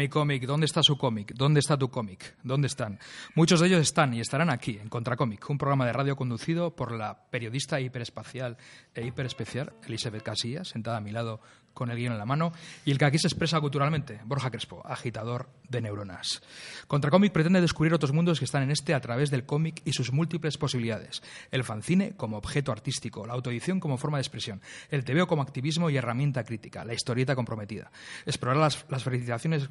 Mi cómic? ¿Dónde está su cómic? ¿Dónde está tu cómic? ¿Dónde están? Muchos de ellos están y estarán aquí, en Contracómic, un programa de radio conducido por la periodista hiperespacial e hiperespecial Elizabeth Casillas, sentada a mi lado con el guion en la mano, y el que aquí se expresa culturalmente, Borja Crespo, agitador de neuronas. Contracómic pretende descubrir otros mundos que están en este a través del cómic y sus múltiples posibilidades. El fanzine como objeto artístico, la autoedición como forma de expresión, el tebeo como activismo y herramienta crítica, la historieta comprometida. Explorar las, las felicitaciones...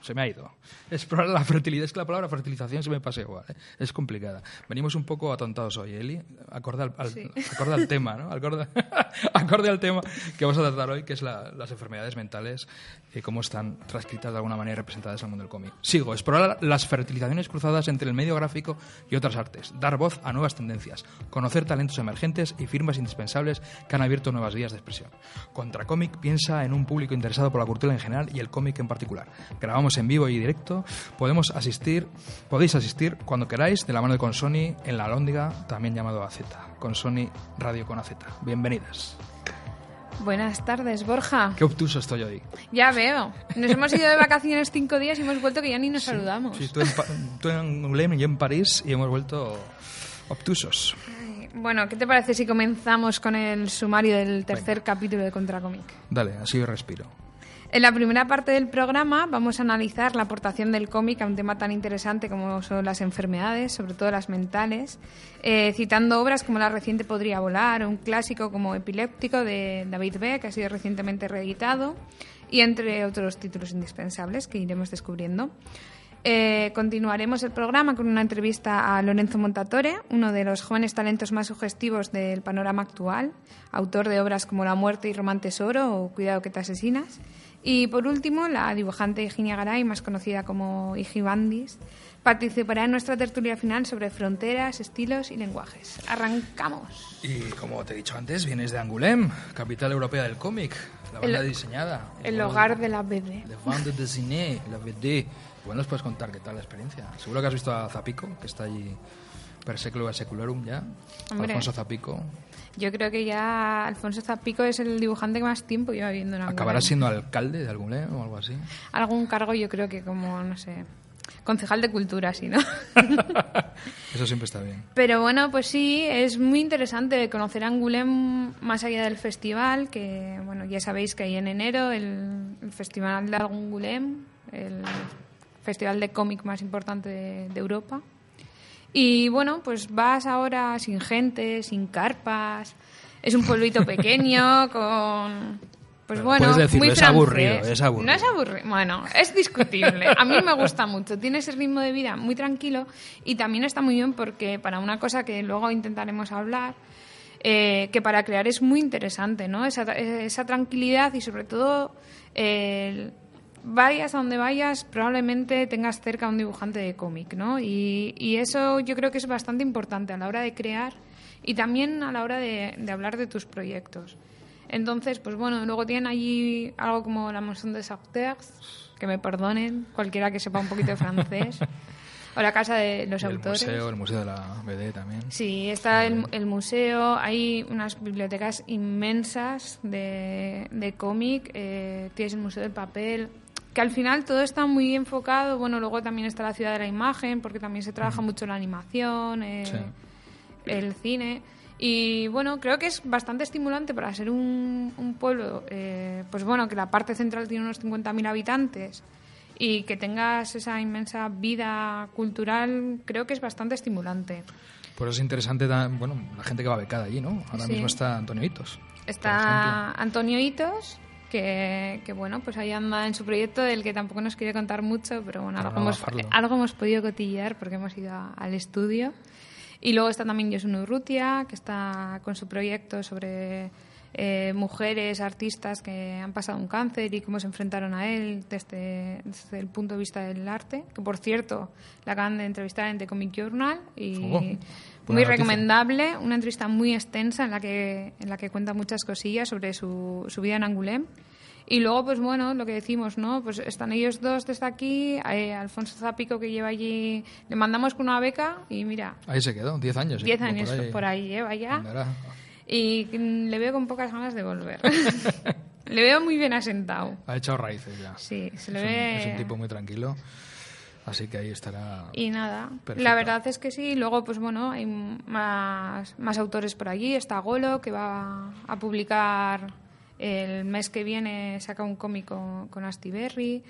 Se- me ha ido. Explorar la fertilidad. Es que la palabra fertilización se me pasa igual. ¿eh? Es complicada. Venimos un poco atontados hoy, Eli. Acorde al, al- acorde al tema, ¿no? Acorde, acorde al tema que vamos a tratar hoy, que es la- las enfermedades mentales y cómo están transcritas de alguna manera y representadas en el mundo del cómic. Sigo. Explorar las fertilizaciones cruzadas entre el medio gráfico y otras artes. Dar voz a nuevas tendencias. Conocer talentos emergentes y firmas indispensables que han abierto nuevas vías de expresión. Contracómic piensa en un público interesado por la cultura en general y el cómic en particular. Grabamos en vivo y directo. Podemos asistir, podéis asistir cuando queráis de la mano de Consoni en la Alhóndiga, también llamado AZ. Consoni Radio con AZ. Bienvenidas. Buenas tardes, Borja. Qué obtuso estoy hoy. Ya veo. Nos hemos ido de vacaciones cinco días y hemos vuelto que ya ni nos saludamos. Sí, tú en, tú en Angoulême y yo en París y hemos vuelto obtusos. Bueno, ¿qué te parece si comenzamos con el sumario del tercer capítulo de Contracomic? Dale, así respiro. En la primera parte del programa vamos a analizar la aportación del cómic a un tema tan interesante como son las enfermedades, sobre todo las mentales, eh, citando obras como la reciente Podría volar, un clásico como Epiléptico de David B., que ha sido recientemente reeditado, y entre otros títulos indispensables que iremos descubriendo. Eh, continuaremos el programa con una entrevista a Lorenzo Montatore, uno de los jóvenes talentos más sugestivos del panorama actual, autor de obras como La muerte y Román Tesoro o Cuidado que te asesinas. Y por último, la dibujante Virginia Garay, más conocida como Igi Bandis, participará en nuestra tertulia final sobre fronteras, estilos y lenguajes. ¡Arrancamos! Y como te he dicho antes, vienes de Angoulême, capital europea del cómic, la banda El- diseñada. El hogar de la BD. Le bande dessinée, la BD. Bueno, nos puedes contar qué tal la experiencia. Seguro que has visto a Zapico, que está allí per secularum ya. Hombre. Alfonso Zapico. Yo creo que ya Alfonso Zapico es el dibujante que más tiempo lleva viviendo en. ¿Acabará siendo alcalde de Angoulême o algo así? Algún cargo yo creo que como, no sé, concejal de cultura, sí, ¿no? Eso siempre está bien. Pero bueno, pues sí, es muy interesante conocer Angoulême más allá del festival, que bueno, ya sabéis que hay en enero el, el Festival de Angoulême, el festival de cómic más importante de, de Europa. Y bueno, pues vas ahora sin gente, sin carpas, es un pueblito pequeño con... Pues bueno, decirlo, muy es aburrido, es aburrido. No es aburrido. Bueno, es discutible. A mí me gusta mucho. Tiene ese ritmo de vida muy tranquilo y también está muy bien porque para una cosa que luego intentaremos hablar, eh, que para crear es muy interesante, ¿no? Esa, esa tranquilidad y sobre todo el vayas a donde vayas, probablemente tengas cerca a un dibujante de cómic, ¿no? Y, y eso yo creo que es bastante importante a la hora de crear y también a la hora de, de hablar de tus proyectos. Entonces, pues bueno, luego tienen allí algo como la Maison des Auteurs, que me perdonen, cualquiera que sepa un poquito de francés, o la Casa de los Y el Autores. museo, el museo de la BD también. Sí, está el, el museo, hay unas bibliotecas inmensas de, de cómic, eh, tienes el Museo del Papel, que al final todo está muy enfocado, bueno, luego también está la ciudad de la imagen, porque también se trabaja mucho la animación, eh, Sí. el cine. Y bueno, creo que es bastante estimulante para ser un, un pueblo, eh, pues bueno, que la parte central tiene unos 50.000 habitantes y que tengas esa inmensa vida cultural, creo que es bastante estimulante. Pues es interesante, bueno, la gente que va becada allí, ¿no? Ahora Sí. mismo está Antonio Hitos. Está Antonio Hitos, que, que, bueno, pues ahí anda en su proyecto del que tampoco nos quiere contar mucho, pero bueno, algo, no hemos, algo hemos podido cotillear porque hemos ido a- al estudio. Y luego está también Yosun Urrutia, que está con su proyecto sobre eh, mujeres, artistas que han pasado un cáncer y cómo se enfrentaron a él desde, desde el punto de vista del arte. Que por cierto, la acaban de entrevistar en The Comic Journal y Oh, muy noticia. recomendable. Una entrevista muy extensa en la que, en la que cuenta muchas cosillas sobre su, su vida en Angoulême. Y luego, pues bueno, lo que decimos, ¿no? Pues están ellos dos desde aquí, eh, Alfonso Zapico que lleva allí, le mandamos con una beca y mira, Ahí se quedó, 10 años. ¿eh? 10 O años por ahí, lleva ya. Andará. Y le veo con pocas ganas de volver. le veo muy bien asentado. Ha echado raíces ya. Sí, se le es, un, ve... es un tipo muy tranquilo. Así que ahí estará. Y nada, la verdad es que sí. Luego, pues bueno, hay más, más autores por allí. Está Golo, que va a publicar el mes que viene, saca un cómic con, con Astiberri.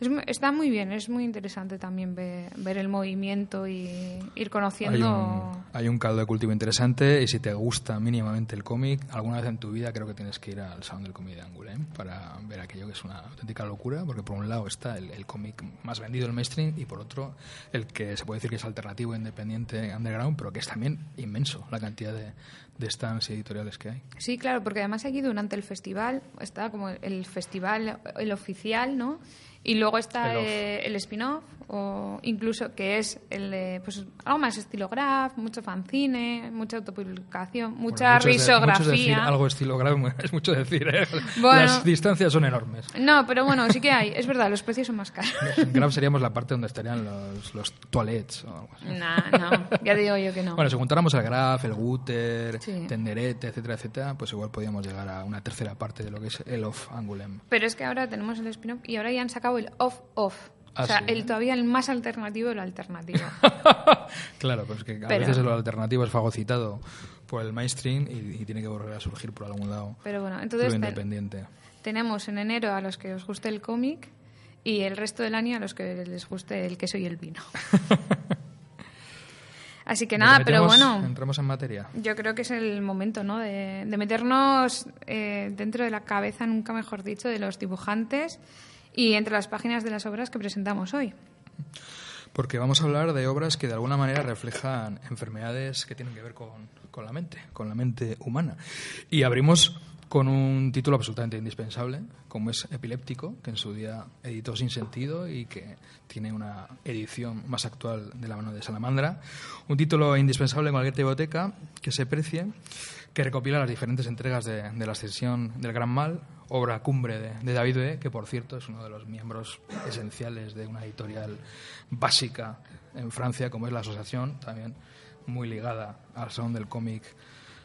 Es está muy bien, es muy interesante también ver, ver el movimiento y ir Hay conociendo. un, hay un caldo de cultivo interesante y si te gusta mínimamente el cómic, alguna vez en tu vida creo que tienes que ir al Salón del Cómic de Angoulême para ver aquello que es una auténtica locura, porque por un lado está el, el cómic más vendido, el mainstream, y por otro el que se puede decir que es alternativo, independiente, underground, pero que es también inmenso la cantidad de, de stands y editoriales que hay. Sí, claro, porque además aquí durante el festival está como el festival, el oficial, ¿no? Y luego está El off. eh, el spin-off, o incluso que es el de, pues algo más estilo graph, mucho fanzine, mucha autopublicación, mucha Bueno, de- decir risografía. algo estilograma es mucho decir, ¿eh? Bueno. Las distancias son enormes. No, pero bueno, sí que hay, es verdad, los precios son más caros. En Grab seríamos la parte donde estarían los, los toilets o algo así. no, no, ya digo yo que no. Bueno, si juntáramos el Graf, el Guter, Sí. Tenderete, etcétera, etcétera, pues igual podríamos llegar a una tercera parte de lo que es el Off Angulem. Pero es que ahora tenemos el spin-off y ahora ya han sacado el off-off. Ah, o sea, sí. el todavía el más alternativo de lo alternativo. claro, pues que a Pero- veces lo alternativo es fagocitado por el mainstream y, y tiene que volver a surgir por algún lado Pero bueno, entonces te- independiente. tenemos en enero a los que os guste el cómic y el resto del año a los que les guste el queso y el vino. Así que nada, pero bueno, Entramos en materia. yo creo que es el momento, ¿no? De, de meternos eh, dentro de la cabeza, nunca mejor dicho, de los dibujantes y entre las páginas de las obras que presentamos hoy. Porque vamos a hablar de obras que de alguna manera reflejan enfermedades que tienen que ver con, con la mente, con la mente humana. Y abrimos con un título absolutamente indispensable, como es Epiléptico, que en su día editó Sin Sentido y que tiene una edición más actual de la mano de Salamandra. Un título indispensable en cualquier biblioteca que se precie, que recopila las diferentes entregas de, la Ascensión del Gran Mal, obra cumbre de, David B., que por cierto es uno de los miembros esenciales de una editorial básica en Francia, como es la Asociación, también muy ligada al salón del cómic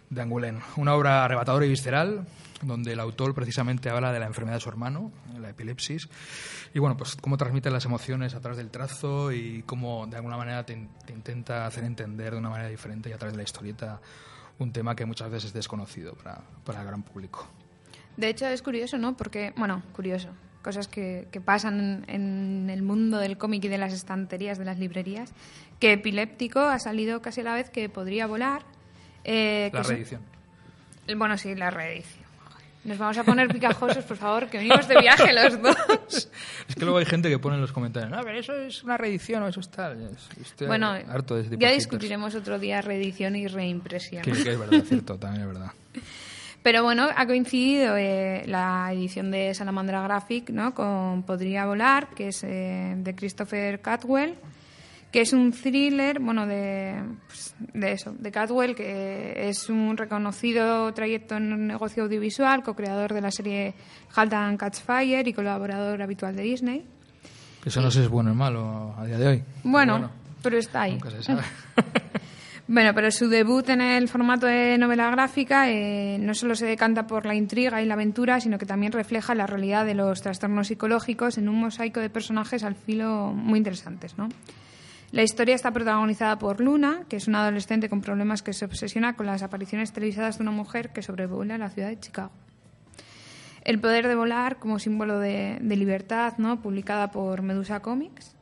de Angoulême. Una obra arrebatadora y visceral, donde el autor precisamente habla de la enfermedad de su hermano, la epilepsis, y bueno, pues cómo transmite las emociones a través del trazo y cómo de alguna manera te, te intenta hacer entender de una manera diferente y a través de la historieta un tema que muchas veces es desconocido para, para el gran público. De hecho, es curioso, ¿no? Porque, bueno, curioso. Cosas que, que pasan en el mundo del cómic y de las estanterías de las librerías. Que Epiléptico ha salido casi a la vez que podría volar. eh, que La son- reedición. Bueno, sí, la reedición. Nos vamos a poner picajosos, por favor, que venimos de viaje los dos. Es que luego hay gente que pone en los comentarios, no, pero eso es una reedición o eso es tal. Es- Estoy Bueno, harto de ese tipo ya discutiremos otro día reedición y reimpresión. Que, que es verdad, cierto, también es verdad. Pero bueno, ha coincidido eh, la edición de Salamandra Graphic ¿no? con Podría Volar, que es eh, de Christopher Catwell, que es un thriller, bueno, de, pues, de eso, de Catwell, que es un reconocido trayecto en el negocio audiovisual, co-creador de la serie Halt and Catch Fire y colaborador habitual de Disney. Que eso no sé si es bueno o malo a día de hoy. Bueno, pero está ahí. Nunca se sabe. Bueno, pero su debut en el formato de novela gráfica eh, no solo se decanta por la intriga y la aventura, sino que también refleja la realidad de los trastornos psicológicos en un mosaico de personajes al filo muy interesantes, ¿no? La historia está protagonizada por Luna, que es una adolescente con problemas que se obsesiona con las apariciones televisadas de una mujer que sobrevuela la ciudad de Chicago. El poder de volar como símbolo de, de libertad, ¿no? publicada por Medusa Comics.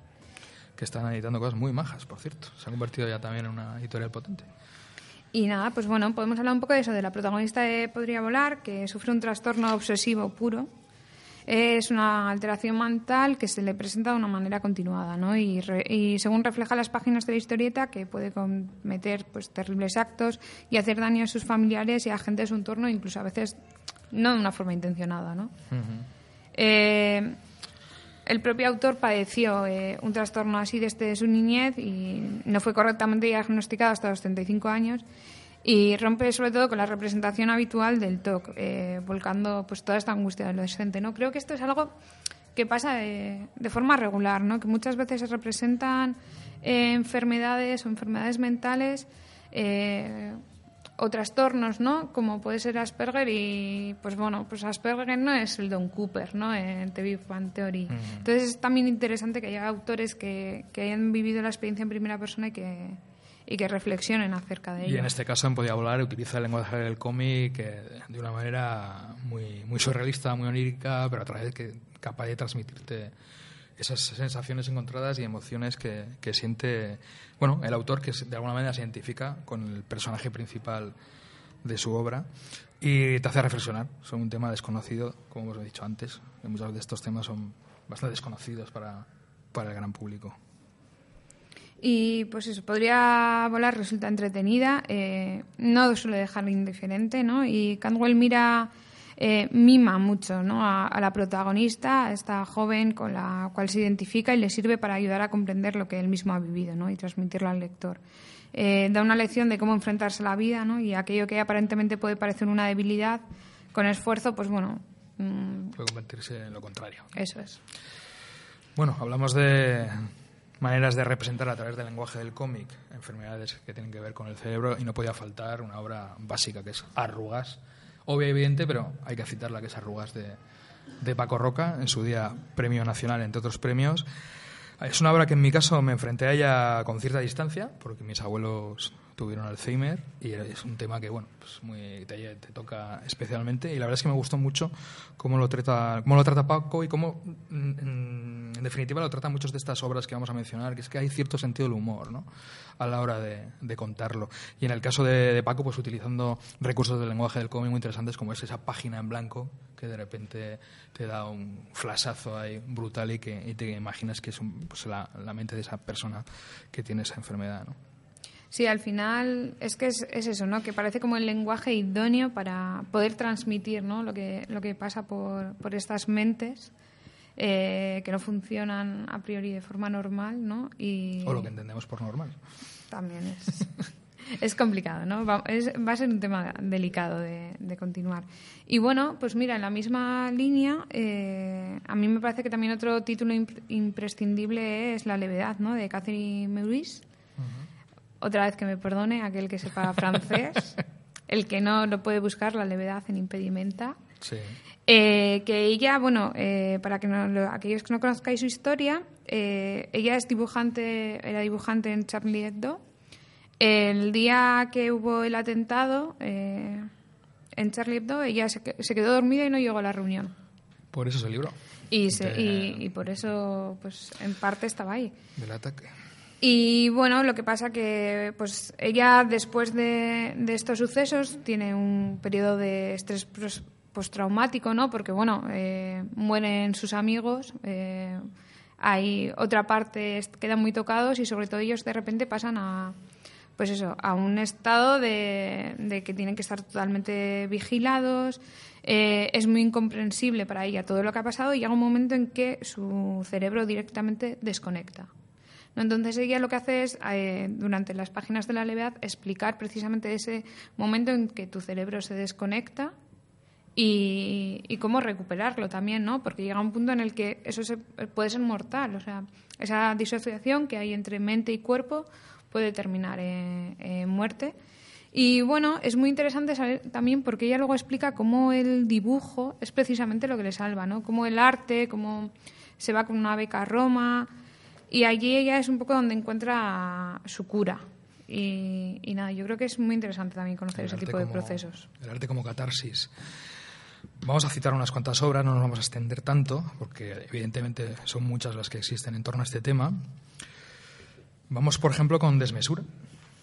Que están editando cosas muy majas, por cierto. Se ha convertido ya también en una editorial potente. Y nada, pues bueno, podemos hablar un poco de eso, de la protagonista de Podría Volar, que sufre un trastorno obsesivo puro. Es una alteración mental que se le presenta de una manera continuada, ¿no? Y, re- y según refleja las páginas de la historieta, que puede cometer pues, terribles actos y hacer daño a sus familiares y a gente de su entorno, incluso a veces no de una forma intencionada, ¿no? Eh, el propio autor padeció eh, un trastorno así desde su niñez y no fue correctamente diagnosticado hasta los 35 años y rompe sobre todo con la representación habitual del TOC, eh, volcando pues toda esta angustia del adolescente. ¿no? Creo que esto es algo que pasa de, de forma regular, ¿no? que muchas veces se representan eh, enfermedades o enfermedades mentales o trastornos, ¿no? Como puede ser Asperger y, pues bueno, pues Asperger no es el Don Cooper, ¿no? En The Big Bang Theory. Entonces es también interesante que haya autores que, que hayan vivido la experiencia en primera persona y que, y que reflexionen acerca de ello. Y en este caso, en Podía Volar, utiliza el lenguaje del cómic de una manera muy, muy surrealista, muy onírica, pero a través que capaz de transmitirte esas sensaciones encontradas y emociones que, que siente bueno el autor que de alguna manera se identifica con el personaje principal de su obra y te hace reflexionar sobre un tema desconocido como os dicho antes que muchos de estos temas son bastante desconocidos para, para el gran público Y pues eso, podría volar, resulta entretenida, eh, no suele dejar indiferente, ¿no? Y Cantwell mira, eh, mima mucho, ¿no? A, a la protagonista, a esta joven con la cual se identifica y le sirve para ayudar a comprender lo que él mismo ha vivido, ¿no? Y transmitirlo al lector. Eh, da una lección de cómo enfrentarse a la vida, ¿no? Y aquello que aparentemente puede parecer una debilidad, con esfuerzo, pues bueno, mm, puede convertirse en lo contrario eso es. Bueno, hablamos de maneras de representar a través del lenguaje del cómic enfermedades que tienen que ver con el cerebro y no podía faltar una obra básica que es Arrugas. Obvia y evidente, pero hay que citarla que es Arrugas de, de Paco Roca, en su día premio nacional, entre otros premios. Es una obra que en mi caso me enfrenté a ella con cierta distancia, porque mis abuelos tuvieron Alzheimer y es un tema que bueno pues muy te, te, toca especialmente y la verdad es que me gustó mucho cómo lo trata cómo lo trata Paco y cómo en, en definitiva lo tratan muchas de estas obras que vamos a mencionar que es que hay cierto sentido del humor ¿no? a la hora de, de contarlo y en el caso de, Paco pues utilizando recursos del lenguaje del cómic muy interesantes como es esa página en blanco que de repente te da un flashazo ahí brutal y que y te imaginas que es un, pues la, la mente de esa persona que tiene esa enfermedad ¿no? Sí, al final es que es, es, eso, ¿no? Que parece como el lenguaje idóneo para poder transmitir, ¿no? Lo que, lo que pasa por, por estas mentes eh, que no funcionan a priori de forma normal, ¿no? Y o lo que entendemos por normal. También es, es complicado, ¿no? Va, es, va, a ser un tema delicado de, de, continuar. Y bueno, pues mira, en la misma línea, eh, a mí me parece que también otro título imp imprescindible es La levedad, ¿no? De Catherine Meurice otra vez que me perdone aquel que sepa francés, el que no lo puede buscar, la levedad en impedimenta. Sí. Eh, que ella, bueno, eh, para que no, lo, aquellos que no conozcáis su historia, eh, ella es dibujante, era dibujante en Charlie Hebdo. El día que hubo el atentado eh, en Charlie Hebdo, ella se, se, quedó dormida y no llegó a la reunión. Por eso se libró. Y, se, de... y, y por eso, pues, en parte estaba ahí. Del ataque. Y bueno, lo que pasa que pues ella después de, de estos sucesos tiene un periodo de estrés postraumático, ¿no? Porque bueno, eh, mueren sus amigos, eh, hay otra parte quedan muy tocados y sobre todo ellos de repente pasan a pues eso, a un estado de, de que tienen que estar totalmente vigilados. Eh, es muy incomprensible para ella todo lo que ha pasado y llega un momento en que su cerebro directamente desconecta. Entonces ella lo que hace es, durante las páginas de la levedad, explicar precisamente ese momento en que tu cerebro se desconecta y, y, cómo recuperarlo también, ¿no? Porque llega un punto en el que eso se, puede ser mortal, o sea, esa disociación que hay entre mente y cuerpo puede terminar en, en muerte. Y bueno, es muy interesante saber también porque ella luego explica cómo el dibujo es precisamente lo que le salva, ¿no? Cómo el arte, cómo se va con una beca a Roma, y allí ella es un poco donde encuentra su cura. Y, y nada, yo creo que es muy interesante también conocer ese tipo como, de procesos. El arte como catarsis. Vamos a citar unas cuantas obras, no nos vamos a extender tanto, porque evidentemente son muchas las que existen en torno a este tema. Vamos, por ejemplo, con Desmesura.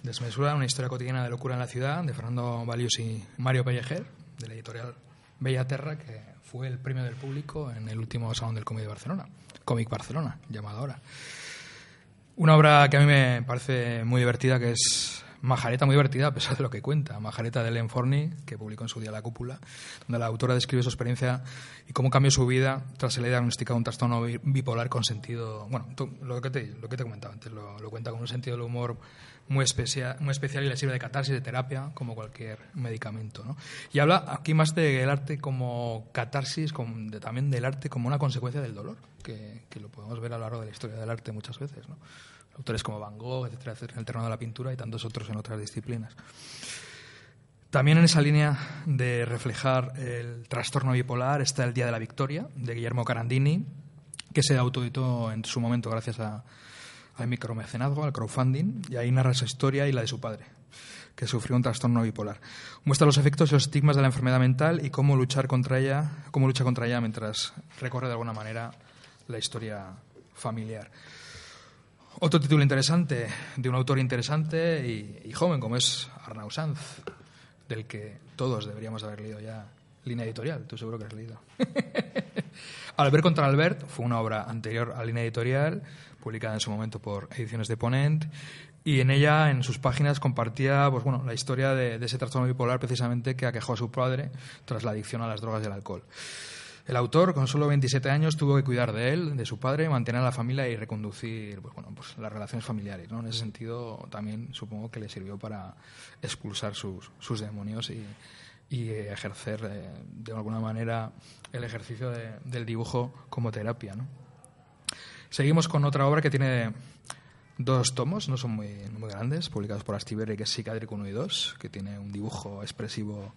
Desmesura, una historia cotidiana de locura en la ciudad, de Fernando Valius y Mario Pellejer, de la editorial Bellaterra, que fue el premio del público en el último Salón del Cómic de Barcelona, Cómic Barcelona, llamado ahora. Una obra que a mí me parece muy divertida, que es Majareta muy divertida a pesar de lo que cuenta. Majareta de Ellen Forney, que publicó en su día La Cúpula, donde la autora describe su experiencia y cómo cambió su vida tras el diagnosticado un trastorno bipolar con sentido... Bueno, lo que te, lo que te comentaba antes, lo, cuenta con un sentido del humor muy especial, muy especial y le sirve de catarsis, de terapia, como cualquier medicamento. ¿no? Y habla aquí más del arte como catarsis, de, también del arte como una consecuencia del dolor, que, que lo podemos ver a lo largo de la historia del arte muchas veces. ¿no? Autores como Van Gogh, etcétera, en el terreno de la pintura y tantos otros en otras disciplinas. También en esa línea de reflejar el trastorno bipolar está El Día de la Victoria, de Guillermo Carandini, que se autoeditó en su momento gracias a, al micromecenazgo, al crowdfunding, y ahí narra su historia y la de su padre, que sufrió un trastorno bipolar. Muestra los efectos y los estigmas de la enfermedad mental y cómo luchar contra ella, cómo lucha contra ella mientras recorre de alguna manera la historia familiar. Otro título interesante de un autor interesante y, joven como es Arnau Sanz, del que todos deberíamos haber leído ya línea editorial, tú seguro que has leído. Albert contra Albert fue una obra anterior a línea editorial, publicada en su momento por Ediciones de Ponent, y en ella, en sus páginas, compartía pues, bueno, la historia de, de ese trastorno bipolar precisamente que aquejó a su padre tras la adicción a las drogas y el alcohol. El autor, con solo 27 años, tuvo que cuidar de él, de su padre, mantener a la familia y reconducir pues, bueno, pues, las relaciones familiares. ¿no? En ese sentido, también supongo que le sirvió para expulsar sus, sus demonios y, y ejercer eh, de alguna manera el ejercicio del dibujo como terapia. ¿no? Seguimos con otra obra que tiene dos tomos, no son muy, muy grandes, publicados por Astiberri, que es Psicadric 1 y 2, que tiene un dibujo expresivo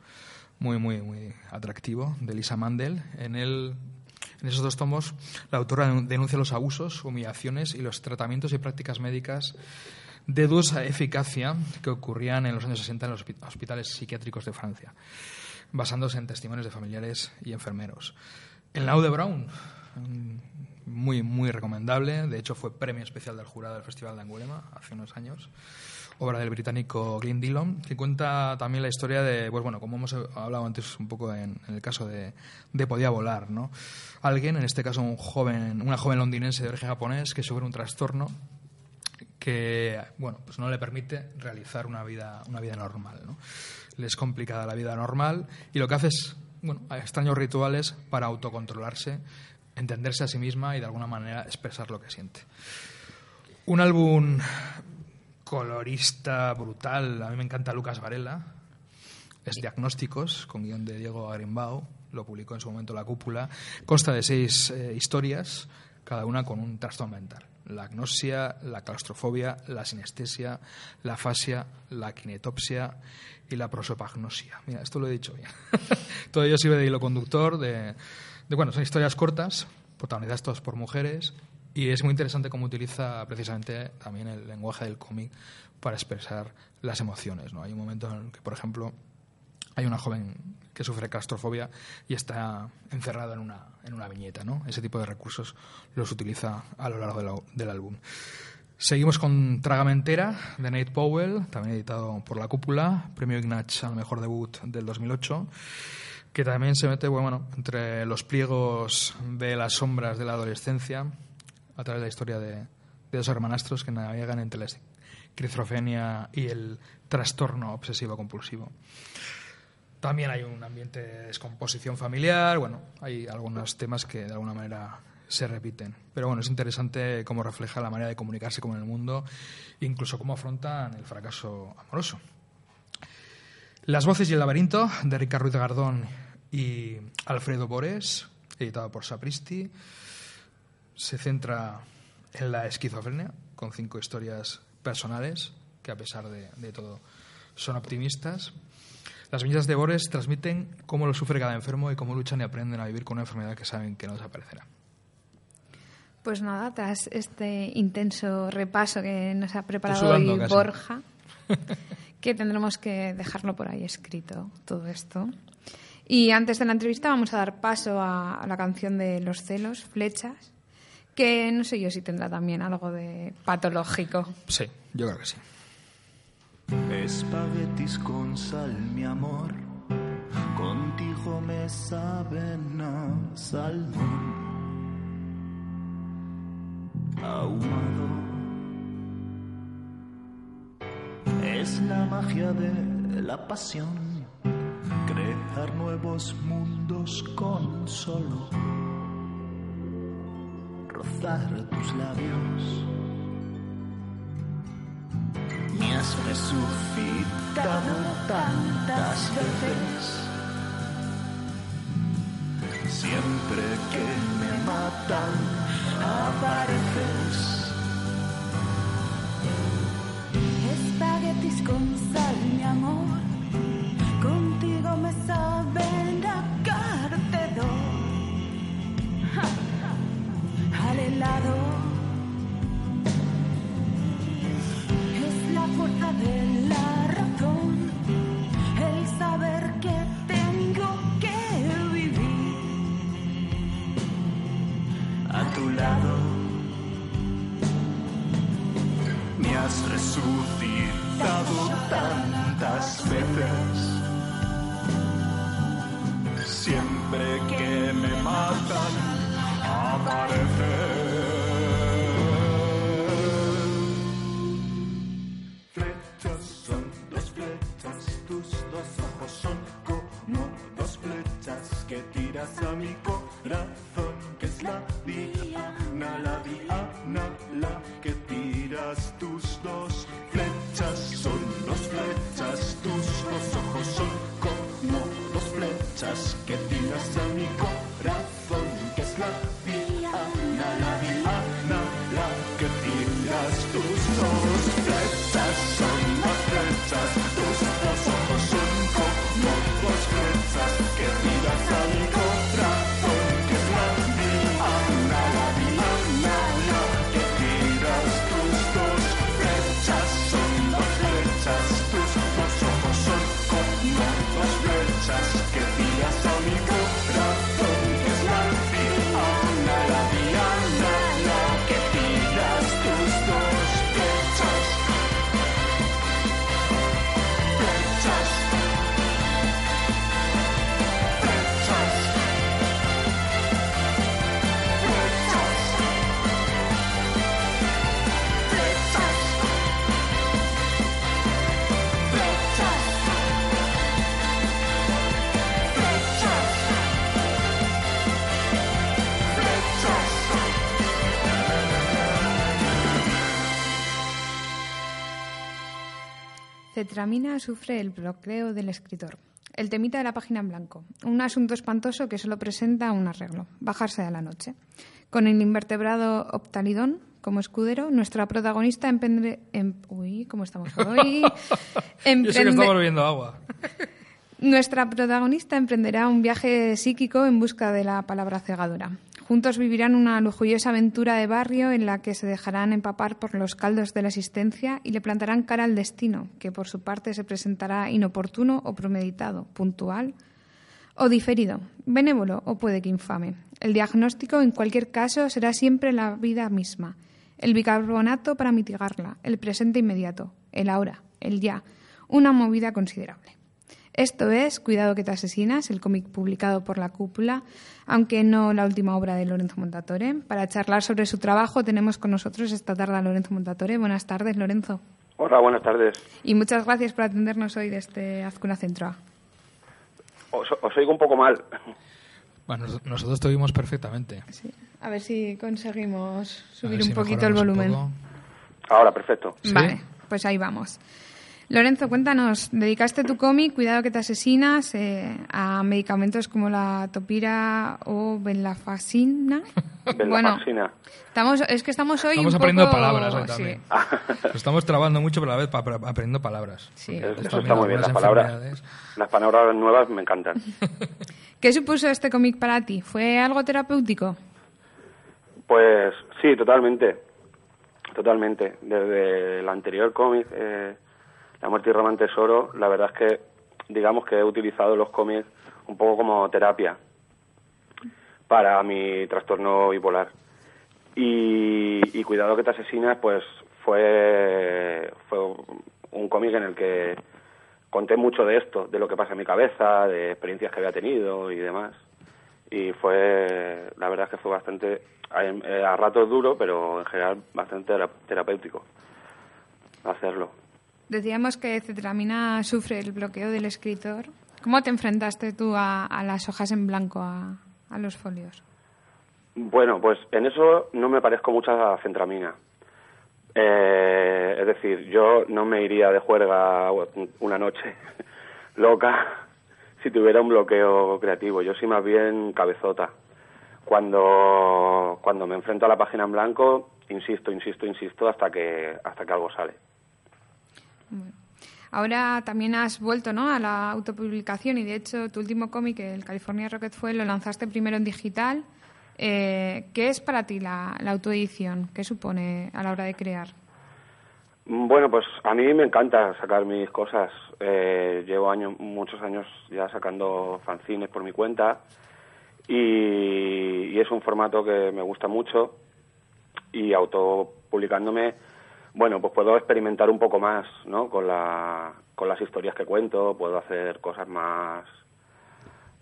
muy, muy, muy atractivo de Lisa Mandel. En, el, en esos dos tomos, la autora denuncia los abusos, humillaciones y los tratamientos y prácticas médicas de dudosa eficacia que ocurrían en los años 60 en los hospitales psiquiátricos de Francia, basándose en testimonios de familiares y enfermeros. El Now de Brown, muy, muy recomendable, de hecho fue premio especial del jurado del Festival de Angulema hace unos años obra del británico Glyn Dillon, que cuenta también la historia de, pues bueno, como hemos hablado antes un poco en, el caso de, de, Podía Volar, ¿no? Alguien, en este caso un joven, una joven londinense de origen japonés que sufre un trastorno que, bueno, pues no le permite realizar una vida, una vida normal, ¿no? Le es complicada la vida normal y lo que hace es, bueno, extraños rituales para autocontrolarse, entenderse a sí misma y de alguna manera expresar lo que siente. Un álbum colorista brutal. A mí me encanta Lucas Varela. Es Diagnósticos, con guion de Diego Arimbao. Lo publicó en su momento La Cúpula. Consta de seis eh, historias, cada una con un trastorno mental. La agnosia, la claustrofobia, la sinestesia, la afasia, la kinetopsia y la prosopagnosia. Mira, esto lo he dicho bien. Todo ello sirve de hilo conductor de, de, bueno, son historias cortas, protagonizadas todas por mujeres, y es muy interesante cómo utiliza precisamente también el lenguaje del cómic para expresar las emociones. ¿no? Hay un momento en el que, por ejemplo, hay una joven que sufre claustrofobia y está encerrada en una, en una viñeta. ¿no? Ese tipo de recursos los utiliza a lo largo del álbum. Seguimos con Tragamentera, de Nate Powell, también editado por La Cúpula, premio Ignatz al mejor debut del 2008, que también se mete bueno, entre los pliegos de las sombras de la adolescencia a través de la historia de, dos hermanastros que navegan entre la esquizofrenia y el trastorno obsesivo-compulsivo. También hay un ambiente de descomposición familiar, bueno, hay algunos temas que de alguna manera se repiten. Pero bueno, es interesante cómo refleja la manera de comunicarse con el mundo, incluso cómo afrontan el fracaso amoroso. Las voces y el laberinto, de Ricardo Ruiz Gardón y Alfredo Bores, editado por Sapristi se centra en la esquizofrenia, con cinco historias personales que, a pesar de, todo, son optimistas. Las viñetas de Bores transmiten cómo lo sufre cada enfermo y cómo luchan y aprenden a vivir con una enfermedad que saben que no desaparecerá. Pues nada, tras este intenso repaso que nos ha preparado hoy Borja, que tendremos que dejarlo por ahí escrito todo esto. Y antes de la entrevista vamos a dar paso a, a la canción de Los celos, Flechas, que no sé yo si tendrá también algo de patológico. Sí, yo creo que sí. Espaguetis con sal, mi amor. Contigo me saben a salmón. Ahumado. Es la magia de la pasión. Crear nuevos mundos con solo rozar tus labios. Me has resucitado tantas veces. Siempre que me matan, apareces. Espaguetis con sal, Cetramina sufre el procreo del escritor. El temita de la página en blanco. Un asunto espantoso que solo presenta un arreglo. Bajarse a la noche. Con el invertebrado Optalidón como escudero, nuestra protagonista emprende... em- uy, ¿cómo estamos hoy? Yo sé que Emprende- estamos bebiendo agua. Nuestra protagonista emprenderá un viaje psíquico en busca de la palabra cegadora. Juntos vivirán una lujuriosa aventura de barrio en la que se dejarán empapar por los caldos de la existencia y le plantarán cara al destino, que por su parte se presentará inoportuno o premeditado, puntual o diferido, benévolo o puede que infame. El diagnóstico, en cualquier caso, será siempre la vida misma. El bicarbonato para mitigarla, el presente inmediato, el ahora, el ya, una movida considerable. Esto es Cuidado que te asesinas, el cómic publicado por la cúpula, aunque no la última obra de Lorenzo Montatore. Para charlar sobre su trabajo tenemos con nosotros esta tarde a Lorenzo Montatore. Buenas tardes, Lorenzo. Hola, buenas tardes. Y muchas gracias por atendernos hoy desde Azcuna Centroa. Os, os oigo un poco mal. Bueno, nos- nosotros te oímos perfectamente. Sí. A ver si conseguimos A subir si un poquito el volumen. Ahora, perfecto. ¿Sí? Vale, pues ahí vamos. Lorenzo, cuéntanos, dedicaste tu cómic, Cuidado que te asesinas, eh, a medicamentos como la topira o venlafaxina. Venlafaxina. estamos, es que estamos hoy Estamos un aprendiendo poco- palabras hoy sí, también. Nos estamos trabando mucho, pero a la vez aprendiendo palabras. sí. Eso, eso está muy bien. Las palabras, las palabras nuevas me encantan. ¿Qué supuso este cómic para ti? ¿Fue algo terapéutico? Pues sí, totalmente. Totalmente. Desde el anterior cómic, eh, La muerte y Román Tesoro, la verdad es que digamos que he utilizado los cómics un poco como terapia para mi trastorno bipolar. Y, Cuidado que te asesinas, pues fue, fue un cómic en el que conté mucho de esto, de lo que pasa en mi cabeza, de experiencias que había tenido y demás. Y fue, la verdad es que fue bastante, a, ratos duro, pero en general bastante tera- terapéutico hacerlo. Decíamos que Cetramina sufre el bloqueo del escritor. ¿Cómo te enfrentaste tú a, las hojas en blanco, a, a los folios? Bueno, pues en eso no me parezco mucho a Centramina. Eh, es decir, yo no me iría de juerga una noche loca si tuviera un bloqueo creativo. Yo soy más bien cabezota. Cuando, cuando me enfrento a la página en blanco, insisto, insisto, insisto hasta que, hasta que algo sale. Ahora también has vuelto ¿no? a la autopublicación y de hecho tu último cómic, el California Rocket fue, lo lanzaste primero en digital. Eh, ¿Qué es para ti la, autoedición? ¿Qué supone a la hora de crear? Bueno, pues a mí me encanta sacar mis cosas. Eh, llevo años, muchos años ya sacando fanzines por mi cuenta y, y es un formato que me gusta mucho y autopublicándome, bueno, pues puedo experimentar un poco más, ¿no? Con, la, con las historias que cuento, puedo hacer cosas más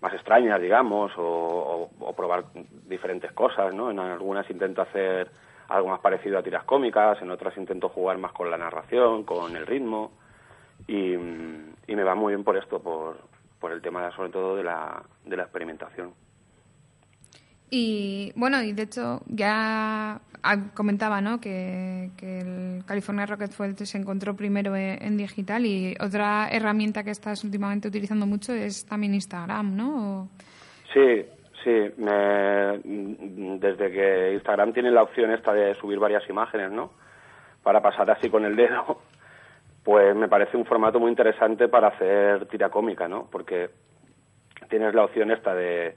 más extrañas, digamos, o, o- probar diferentes cosas, ¿no? En algunas intento hacer algo más parecido a tiras cómicas, en otras intento jugar más con la narración, con el ritmo, y, y me va muy bien por esto, por, por el tema sobre todo de la, de la experimentación. Y bueno, y de hecho ya comentaba ¿no? que, que el California Rocket Fuel se encontró primero en, en digital y otra herramienta que estás últimamente utilizando mucho es también Instagram, ¿no? Sí, sí, mm, desde que Instagram tiene la opción esta de subir varias imágenes, ¿no? Para pasar así con el dedo, pues me parece un formato muy interesante para hacer tira cómica, ¿no? Porque tienes la opción esta de,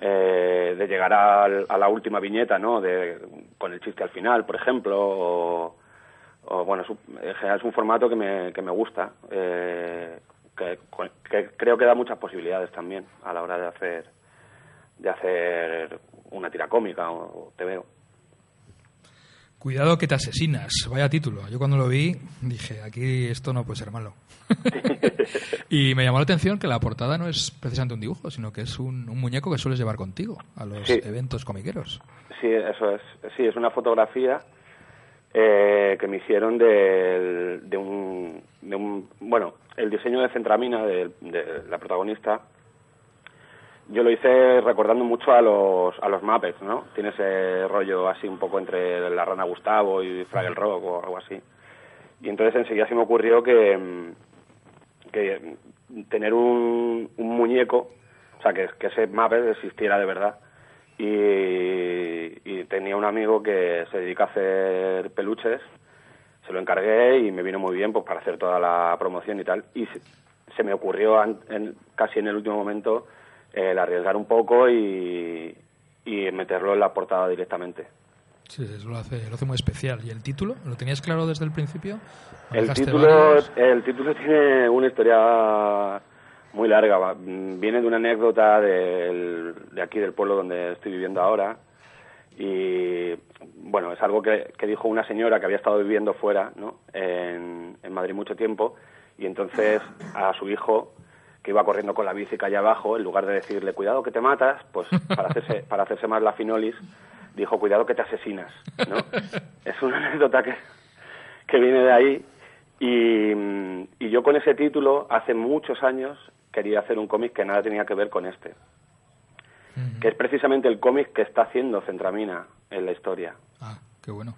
eh, de llegar al- a, la última viñeta, ¿no? De, con el chiste al final, por ejemplo, o, o, bueno, es un- es un formato que me, que me gusta, eh, que creo que da muchas posibilidades también a la hora de hacer de hacer una tira cómica o te veo. Cuidado que te asesinas. Vaya título. Yo cuando lo vi dije, aquí esto no puede ser malo. y me llamó la atención que la portada no es precisamente un dibujo, sino que es un, un muñeco que sueles llevar contigo a los Sí. eventos comiqueros. Sí, eso es. Sí, es una fotografía eh, que me hicieron del- de, un, de un... Bueno, el diseño de Centramina, de, de la protagonista, yo lo hice recordando mucho a los, a los Muppets, ¿no? Tiene ese rollo así un poco entre la rana Gustavo y Fraggle Rock o algo así. Y entonces enseguida se me ocurrió que, que tener un, un muñeco, o sea, que, que ese Muppet existiera de verdad. Y, y tenía un amigo que se dedica a hacer peluches, se lo encargué y me vino muy bien pues para hacer toda la promoción y tal. Y se, se me ocurrió an- en- casi en el último momento el arriesgar un poco y, y meterlo en la portada directamente. Sí, eso lo hace, lo hace muy especial. ¿Y el título? ¿Lo tenías claro desde el principio? ¿O El título, varios? el título tiene una historia muy larga. va. Viene de una anécdota del- de aquí del pueblo donde estoy viviendo ahora. Y bueno, es algo que, que dijo una señora que había estado viviendo fuera, ¿no? En, en Madrid mucho tiempo. Y entonces a su hijo, que iba corriendo con la bici calle abajo, en lugar de decirle cuidado que te matas, pues para hacerse, para hacerse más la finolis, dijo cuidado que te asesinas, ¿no? Es una anécdota que, que viene de ahí. Y, y yo con ese título, hace muchos años, quería hacer un cómic que nada tenía que ver con este. Que es precisamente el cómic que está haciendo Centramina en la historia. Ah, qué bueno.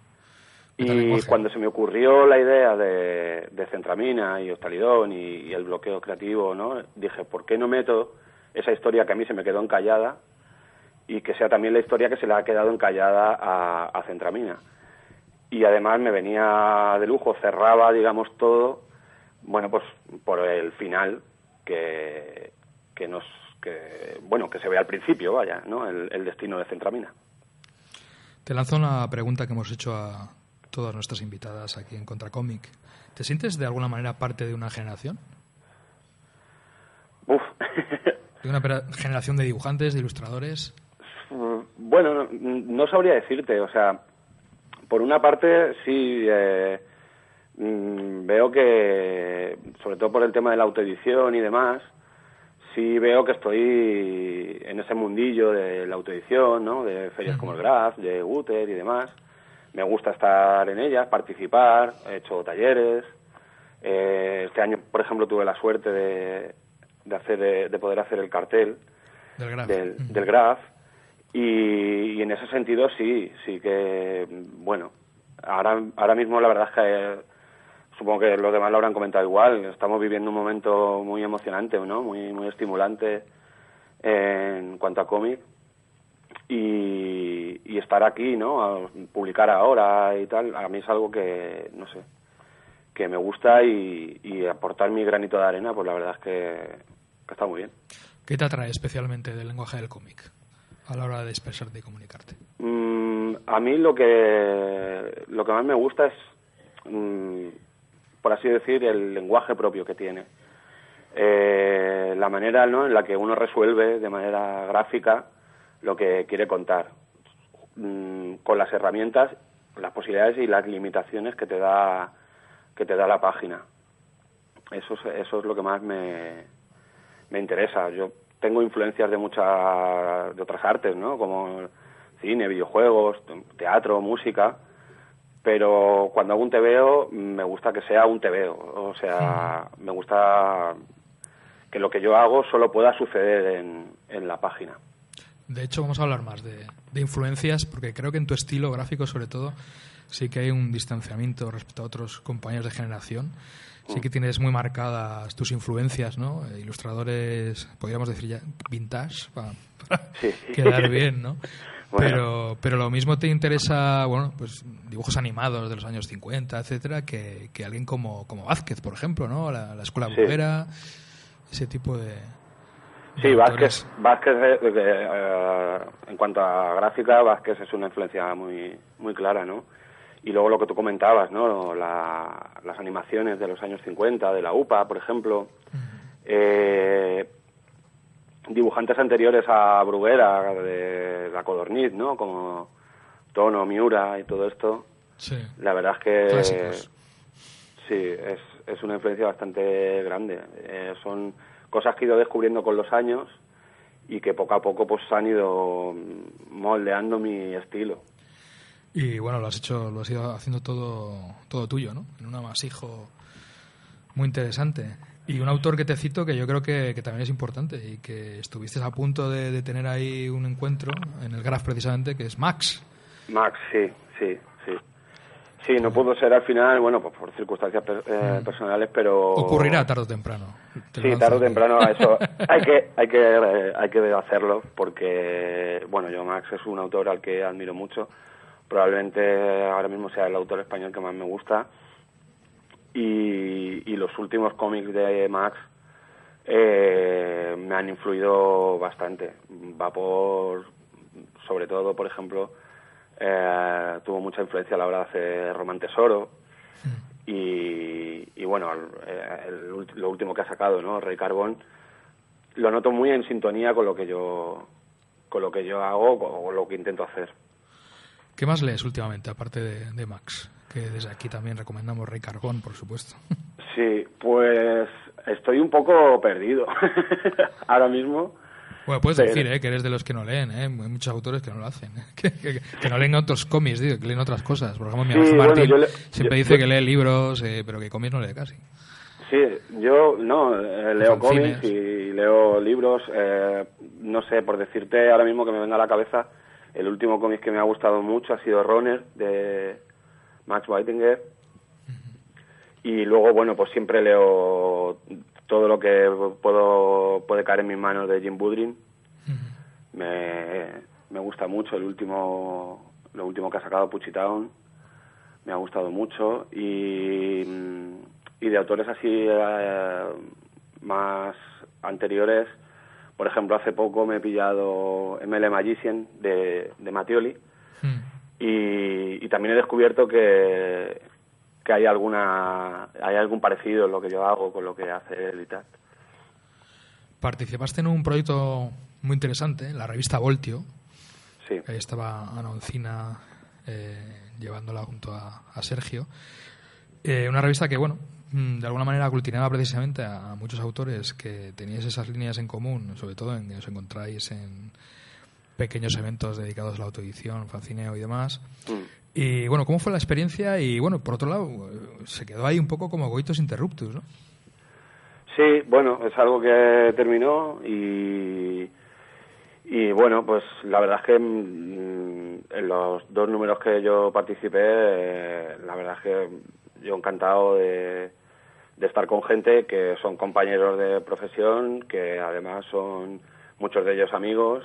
Y cuando se me ocurrió la idea de, de Centramina y Hostalidón y, y el bloqueo creativo, ¿no? dije, ¿por qué no meto esa historia que a mí se me quedó encallada y que sea también la historia que se le ha quedado encallada a, a Centramina? Y además me venía de lujo, cerraba, digamos, todo, bueno, pues por el final que, que nos que bueno que se ve al principio vaya no el, el destino de Centramina Te lanzo una pregunta que hemos hecho a todas nuestras invitadas aquí en Contracomic. ¿Te sientes de alguna manera parte de una generación? Uf. ¿De una generación de dibujantes, de ilustradores? Bueno, no, no sabría decirte, o sea, por una parte sí eh, mm, veo que, sobre todo por el tema de la autoedición y demás, sí veo que estoy en ese mundillo de la autoedición, ¿no? De ferias como el Graf, de Guter y demás. Me gusta estar en ellas, participar, he hecho talleres. Eh, este año, por ejemplo, tuve la suerte de, de hacer, de poder hacer el cartel Del Graf. del, Mm. del Graf y, y en ese sentido sí, sí que, bueno, ahora, ahora mismo la verdad es que supongo que los demás lo habrán comentado igual, estamos viviendo un momento muy emocionante, ¿no? Muy, muy estimulante en cuanto a cómic y, y estar aquí, ¿no? A publicar ahora y tal, a mí es algo que, no sé, que me gusta y, y aportar mi granito de arena, pues la verdad es que, que está muy bien. ¿Qué te atrae especialmente del lenguaje del cómic a la hora de expresarte y comunicarte? Mm, a mí lo que lo que más me gusta es, mm, por así decir, el lenguaje propio que tiene. Eh, la manera ¿no? en la que uno resuelve de manera gráfica lo que quiere contar, Mm, con las herramientas, las posibilidades y las limitaciones que te da que te da la página. Eso es, eso es lo que más me, me interesa. Yo tengo influencias de muchas de otras artes, ¿no? Como cine, videojuegos, teatro, música, pero cuando hago un tebeo me gusta que sea un tebeo, o sea, me gusta que lo que yo hago solo pueda suceder en, en la página. De hecho, vamos a hablar más de, de influencias, porque creo que en tu estilo gráfico, sobre todo, sí que hay un distanciamiento respecto a otros compañeros de generación. Sí que tienes muy marcadas tus influencias, ¿no? Eh, Ilustradores, podríamos decir ya, vintage, para, para Sí. quedar bien, ¿no? Bueno. Pero, pero lo mismo te interesa, bueno, pues dibujos animados de los años 50, etcétera, que, que alguien como, como Vázquez, por ejemplo, ¿no? La, la escuela Sí. Ese tipo de. Sí, Vázquez. Vázquez eh, eh, en cuanto a gráfica, Vázquez es una influencia muy, muy clara, ¿no? Y luego lo que tú comentabas, ¿no? La- las animaciones de los años 50, de la UPA, por ejemplo. Eh, dibujantes anteriores a Bruguera, de la Codorniz, ¿no? Como Tono, Miura y todo esto. Sí. La verdad es que Clásicos. sí, es, es una influencia bastante grande. Eh, son cosas que he ido descubriendo con los años y que poco a poco pues han ido moldeando mi estilo. Y bueno, lo has hecho, lo has ido haciendo todo, todo tuyo, ¿no? En un amasijo muy interesante. Y un autor que te cito que yo creo que, que también es importante y que estuviste a punto de, de tener ahí un encuentro en el Graph precisamente, que es Max. Max, sí, sí, sí. Sí, no pudo ser al final, bueno, pues por circunstancias per- eh, personales, pero... Ocurrirá tarde o temprano. Te Sí, tarde o temprano eso hay que hay que eh, hay que hacerlo porque bueno, yo Max es un autor al que admiro mucho. Probablemente ahora mismo sea el autor español que más me gusta. Y, y los últimos cómics de Max eh, me han influido bastante. Vapor, sobre todo, por ejemplo, eh, tuvo mucha influencia a la hora de hacer Román Tesoro. Y, y bueno, el- eh, el lo último que ha sacado, ¿no? Rey Carbón, lo noto muy en sintonía con lo que yo con lo que yo hago o con lo que intento hacer. ¿Qué más lees últimamente, aparte de, de Max? Que desde aquí también recomendamos Rey Cargón, por supuesto. Sí, pues estoy un poco perdido ahora mismo. Bueno, puedes Pero- decir ¿eh? que eres de los que no leen, ¿eh? Hay muchos autores que no lo hacen, ¿eh? que, que- que no leen otros cómics, digo, que leen otras cosas. Por ejemplo, mi amigo Martín le- siempre yo- dice yo- que lee libros, eh, pero que cómics no lee casi. Sí, yo no, eh, leo Fanzines. cómics y leo libros. eh, no sé, por decirte ahora mismo que me venga a la cabeza, el último cómic que me ha gustado mucho ha sido Runner de Max Weitinger. Y luego, bueno, pues siempre leo todo lo que puedo puede caer en mis manos de Jim Budrin. me, me gusta mucho el último lo último que ha sacado Puchitown me ha gustado mucho y, y de autores así eh, más anteriores por ejemplo hace poco me he pillado ML Magician de, de Mattioli Mm. y, y también he descubierto que, que hay alguna hay algún parecido en lo que yo hago con lo que hace él y tal Participaste en un proyecto muy interesante, la revista Voltio. Sí. Ahí estaba Ana Oncina eh, llevándola junto a, a Sergio. Eh, una revista que, bueno, mm, de alguna manera aglutinaba precisamente a, a muchos autores que teníais esas líneas en común, sobre todo en que os encontráis en pequeños eventos dedicados a la autoedición, fancineo y demás. Mm. Y bueno, ¿cómo fue la experiencia? Y bueno, por otro lado, se quedó ahí un poco como goitos interruptus, ¿no? Sí, bueno, es algo que terminó y, y bueno, pues la verdad es que mm, en los dos números que yo participé, eh, la verdad es que yo encantado de, de estar con gente que son compañeros de profesión, que además son muchos de ellos amigos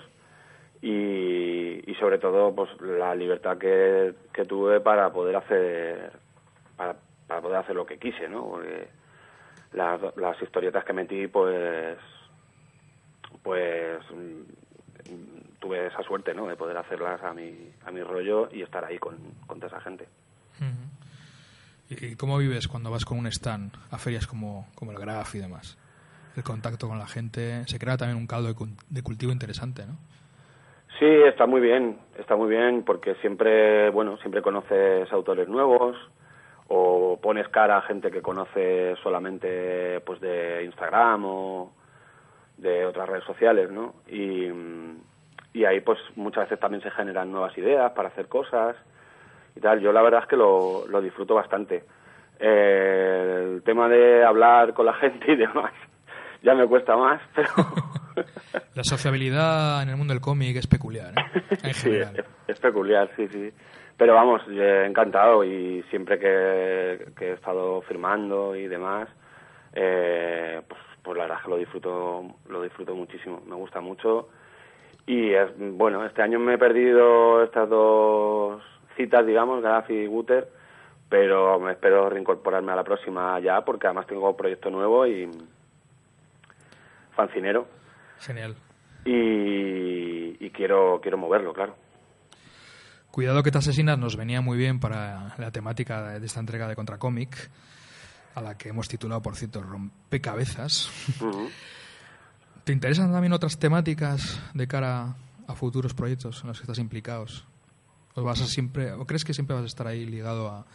y, sobre todo pues la libertad que, que tuve para poder hacer para, para poder hacer lo que quise, ¿no? Porque las, las historietas que metí pues pues mm, tuve esa suerte no de poder hacerlas a mi a mi rollo y estar ahí con, con toda esa gente ¿Y cómo vives cuando vas con un stand a ferias como, como el Graf y demás? El contacto con la gente, se crea también un caldo de, de cultivo interesante, ¿no? Sí está muy bien está muy bien porque siempre bueno siempre conoces autores nuevos o pones cara a gente que conoces solamente pues de Instagram o de otras redes sociales no y y ahí pues muchas veces también se generan nuevas ideas para hacer cosas y tal. Yo la verdad es que lo, lo disfruto bastante. Eh, el tema de hablar con la gente y demás ya me cuesta más, pero La sociabilidad en el mundo del cómic es peculiar, ¿eh? En sí, es, es peculiar, sí, sí. Pero vamos, eh, encantado y siempre que, que he estado firmando y demás, eh, pues, pues la verdad es que lo disfruto, lo disfruto muchísimo, me gusta mucho. Y es, bueno, este año me he perdido estas dos citas, digamos, Graf y Guter, pero me espero reincorporarme a la próxima ya, porque además tengo proyecto nuevo y fancinero Genial. y, y quiero quiero moverlo, claro. Cuidado que te asesinas nos venía muy bien para la temática de esta entrega de Contracomic, a la que hemos titulado, por cierto, Rompecabezas. ¿Te interesan también otras temáticas de cara a futuros proyectos en los que estás implicados? ¿O, vas a siempre, o crees que siempre vas a estar ahí ligado a,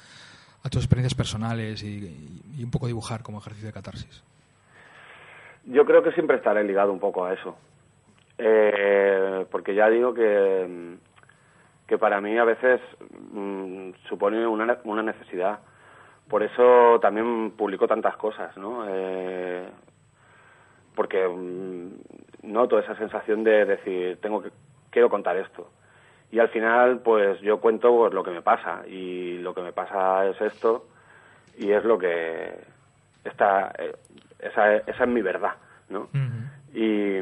a tus experiencias personales y, y un poco dibujar como ejercicio de catarsis? Yo creo que siempre estaré ligado un poco a eso. Eh, porque ya digo que, que para mí a veces mm, supone una, una necesidad. Por eso también publico tantas cosas, ¿no? Eh, porque mm, noto esa sensación de decir, tengo que, quiero contar esto. Y al final, pues yo cuento pues, lo que me pasa. Y lo que me pasa es esto. Y es lo que está. Esa, esa es mi verdad, ¿no? y,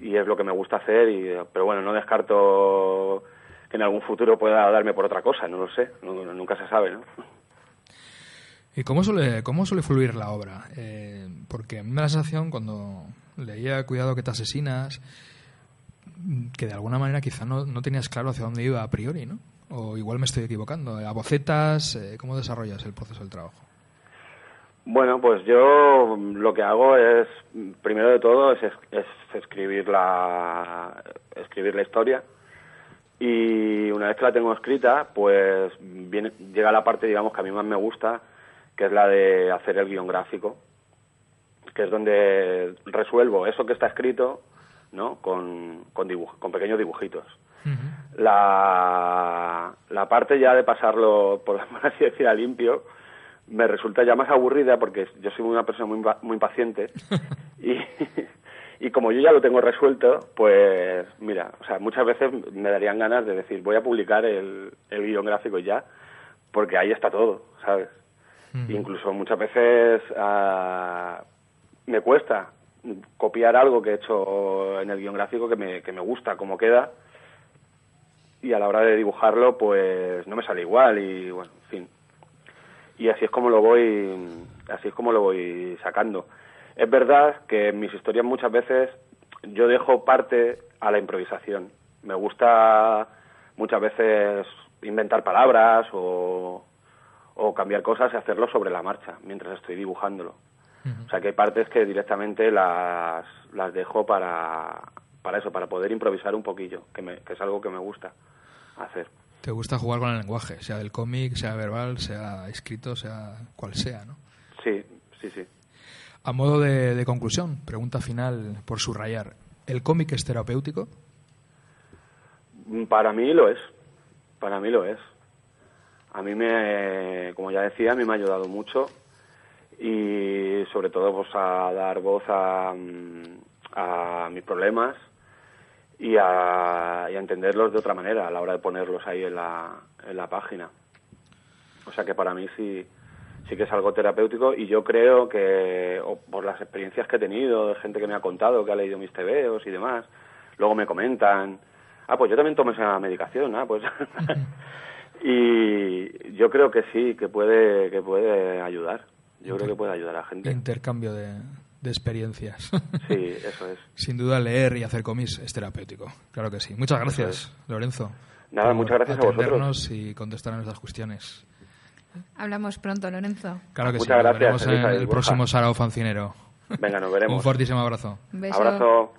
y es lo que me gusta hacer. Y, pero bueno, no descarto que en algún futuro pueda darme por otra cosa, no lo sé. no- nunca se sabe, ¿no? ¿Y cómo suele, cómo suele fluir la obra? Eh, porque a mí me da la sensación cuando leía Cuidado que te asesinas, que de alguna manera quizá no, no tenías claro hacia dónde iba a priori, ¿no? O igual me estoy equivocando. ¿A bocetas? eh, ¿Cómo desarrollas el proceso del trabajo? Bueno, pues yo lo que hago es, primero de todo, es, es- es escribir la escribir la historia y una vez que la tengo escrita, pues viene, llega la parte, digamos, que a mí más me gusta, que es la de hacer el guion gráfico, que es donde resuelvo eso que está escrito, ¿no? Con, con, dibuj- con pequeños dibujitos. La, la parte ya de pasarlo, por así decir, a limpio, me resulta ya más aburrida porque yo soy una persona muy, muy impaciente y, y como yo ya lo tengo resuelto, pues mira, o sea, muchas veces me darían ganas de decir voy a publicar el, el guion gráfico ya, porque ahí está todo, ¿sabes? Incluso muchas veces ah, me cuesta copiar algo que he hecho en el guion gráfico que me, que me gusta cómo queda y a la hora de dibujarlo pues no me sale igual y bueno, en fin. Y así es como lo voy así es como lo voy sacando. Es verdad que en mis historias muchas veces yo dejo parte a la improvisación. Me gusta muchas veces inventar palabras o, o cambiar cosas y hacerlo sobre la marcha mientras estoy dibujándolo. O sea que hay partes que directamente las, las dejo para, para eso, para poder improvisar un poquillo, que, me- que es algo que me gusta hacer. Te gusta jugar con el lenguaje, sea del cómic, sea verbal, sea escrito, sea cual sea, ¿no? Sí, sí, sí. A modo de, de conclusión, pregunta final por subrayar. ¿El cómic es terapéutico? Mm, Para mí lo es. Para mí lo es. A mí me, como ya decía, a mí me ha ayudado mucho y sobre todo pues a dar voz a, mm, a mis problemas y a, y a entenderlos de otra manera a la hora de ponerlos ahí en la, en la página. O sea que para mí sí, sí que es algo terapéutico y yo creo que o por las experiencias que he tenido, de gente que me ha contado, que ha leído mis tebeos y demás, luego me comentan, ah, pues yo también tomo esa medicación, ah, pues... y yo creo que sí, que puede, que puede ayudar. Yo creo que puede ayudar a la gente. Intercambio de, de experiencias. Sí, eso es. Sin duda, leer y hacer cómics es terapéutico. Claro que sí. Muchas gracias, Lorenzo. Nada, por muchas gracias a vosotros. atendernos y contestar a nuestras cuestiones. Hablamos pronto, Lorenzo. Claro que Muchas sí. Nos gracias, veremos en Elisa y el próximo Sarao Fancinero. Venga, nos veremos. Un fortísimo abrazo. Un beso. Abrazo.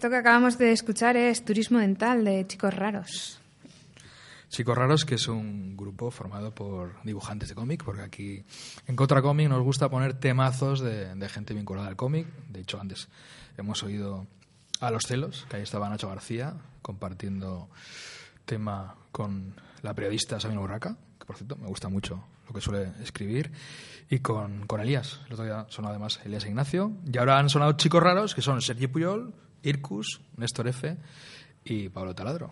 Esto que acabamos de escuchar es Turismo Dental de Chicos Raros. Chicos Raros, que es un grupo formado por dibujantes de cómic, porque aquí en Contra Cómic nos gusta poner temazos de, gente vinculada al cómic. De hecho, antes hemos oído a Los Celos, que ahí estaba Nacho García compartiendo tema con la periodista Sabina Urraca, que por cierto me gusta mucho lo que suele escribir, y con, con Elías. El otro día sonó además Elías Ignacio. Y ahora han sonado Chicos Raros, que son Sergio Puyol, Irkus, Néstor F. y Pablo Taladro.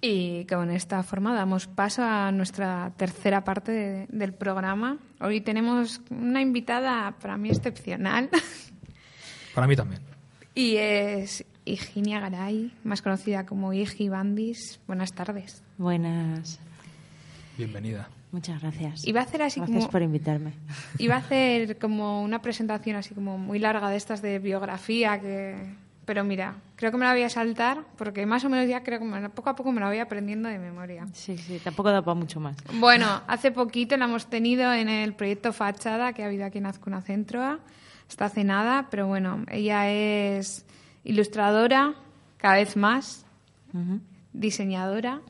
Y con esta forma damos paso a nuestra tercera parte de- del programa. Hoy tenemos una invitada para mí excepcional Para mí también. y es Higinia Garay, más conocida como Igi Bandis. Buenas tardes. Buenas, Bienvenida. muchas gracias. Iba a hacer así gracias como- por invitarme. Iba a hacer como una presentación así como muy larga de estas de biografía que... Pero mira, creo que me la voy a saltar porque más o menos ya creo que me- poco a poco me la voy aprendiendo de memoria. Sí, sí, tampoco da para mucho más. Bueno, hace poquito la hemos tenido en el proyecto Fachada que ha habido aquí en Azcuna Centroa. Está hace nada, pero bueno, ella es ilustradora, cada vez más, diseñadora.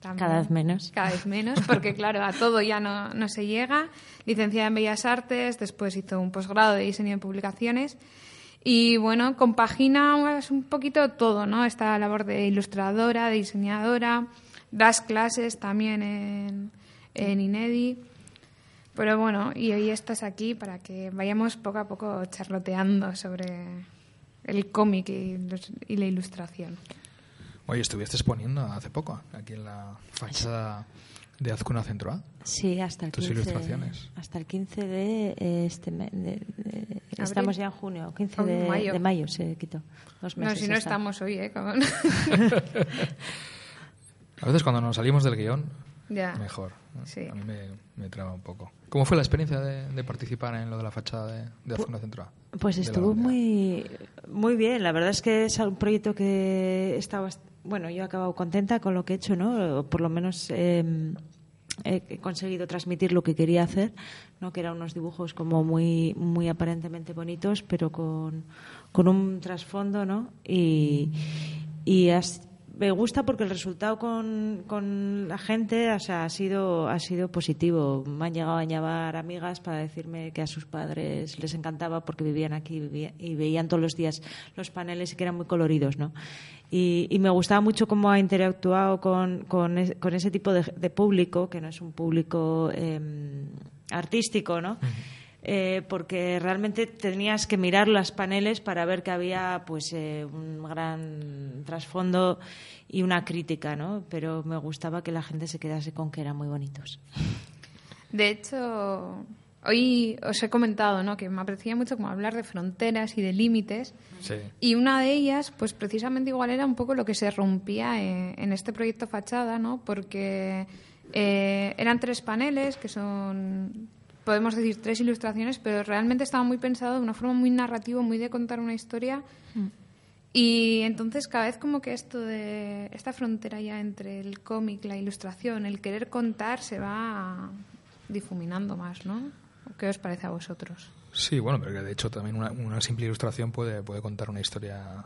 también. Cada vez menos. Cada vez menos, porque claro, a todo ya no, no se llega. Licenciada en Bellas Artes, después hizo un posgrado de diseño de publicaciones. Y bueno, compagina un poquito todo, ¿no? Esta labor de ilustradora, de diseñadora, das clases también en, en Inedi. Pero bueno, y hoy estás aquí para que vayamos poco a poco charloteando sobre el cómic y, y la ilustración. Oye, estuviste exponiendo hace poco, aquí en la fachada de Azcuna Centro A. Sí, hasta el Tus 15, ilustraciones. Hasta el 15 de este mes. de- de- estamos ya en junio, 15 Oh, de mayo. de mayo se quitó. Dos No, meses si no está. estamos hoy, ¿eh? Con- A veces cuando nos salimos del guion, Ya. mejor. ¿no? Sí. A mí me, me traba un poco. ¿Cómo fue la experiencia de, de participar en lo de la fachada de, de Azcuna Centro A? Pues estuvo muy, muy bien. La verdad es que es un proyecto que estaba. Bueno, yo he acabado contenta con lo que he hecho, ¿no? Por lo menos eh, he, conseguido transmitir lo que quería hacer, ¿no? que eran unos dibujos como muy, muy aparentemente bonitos, pero con, con un trasfondo, ¿no? Y, y me gusta porque el resultado con, con la gente o sea, ha sido ha sido positivo. Me han llegado a llamar amigas para decirme que a sus padres les encantaba porque vivían aquí y veían todos los días los paneles y que eran muy coloridos, ¿no? Y, y me gustaba mucho cómo ha interactuado con, con, es- con ese tipo de, de público, que no es un público em, artístico, ¿no? Eh, porque realmente tenías que mirar los paneles para ver que había pues eh, un gran trasfondo y una crítica, ¿no? Pero me gustaba que la gente se quedase con que eran muy bonitos. De hecho, hoy os he comentado ¿no? que me apetecía mucho como hablar de fronteras y de límites. Sí. Y una de ellas, pues precisamente igual era un poco lo que se rompía en, en este proyecto Fachada, ¿no? Porque eh, eran tres paneles que son, podemos decir, tres ilustraciones, pero realmente estaba muy pensado de una forma muy narrativa, muy de contar una historia. Y entonces cada vez como que esto de esta frontera ya entre el cómic, la ilustración, el querer contar se va difuminando más, ¿no? ¿Qué os parece a vosotros? Sí, bueno, pero de hecho también una, una simple ilustración puede, puede contar una historia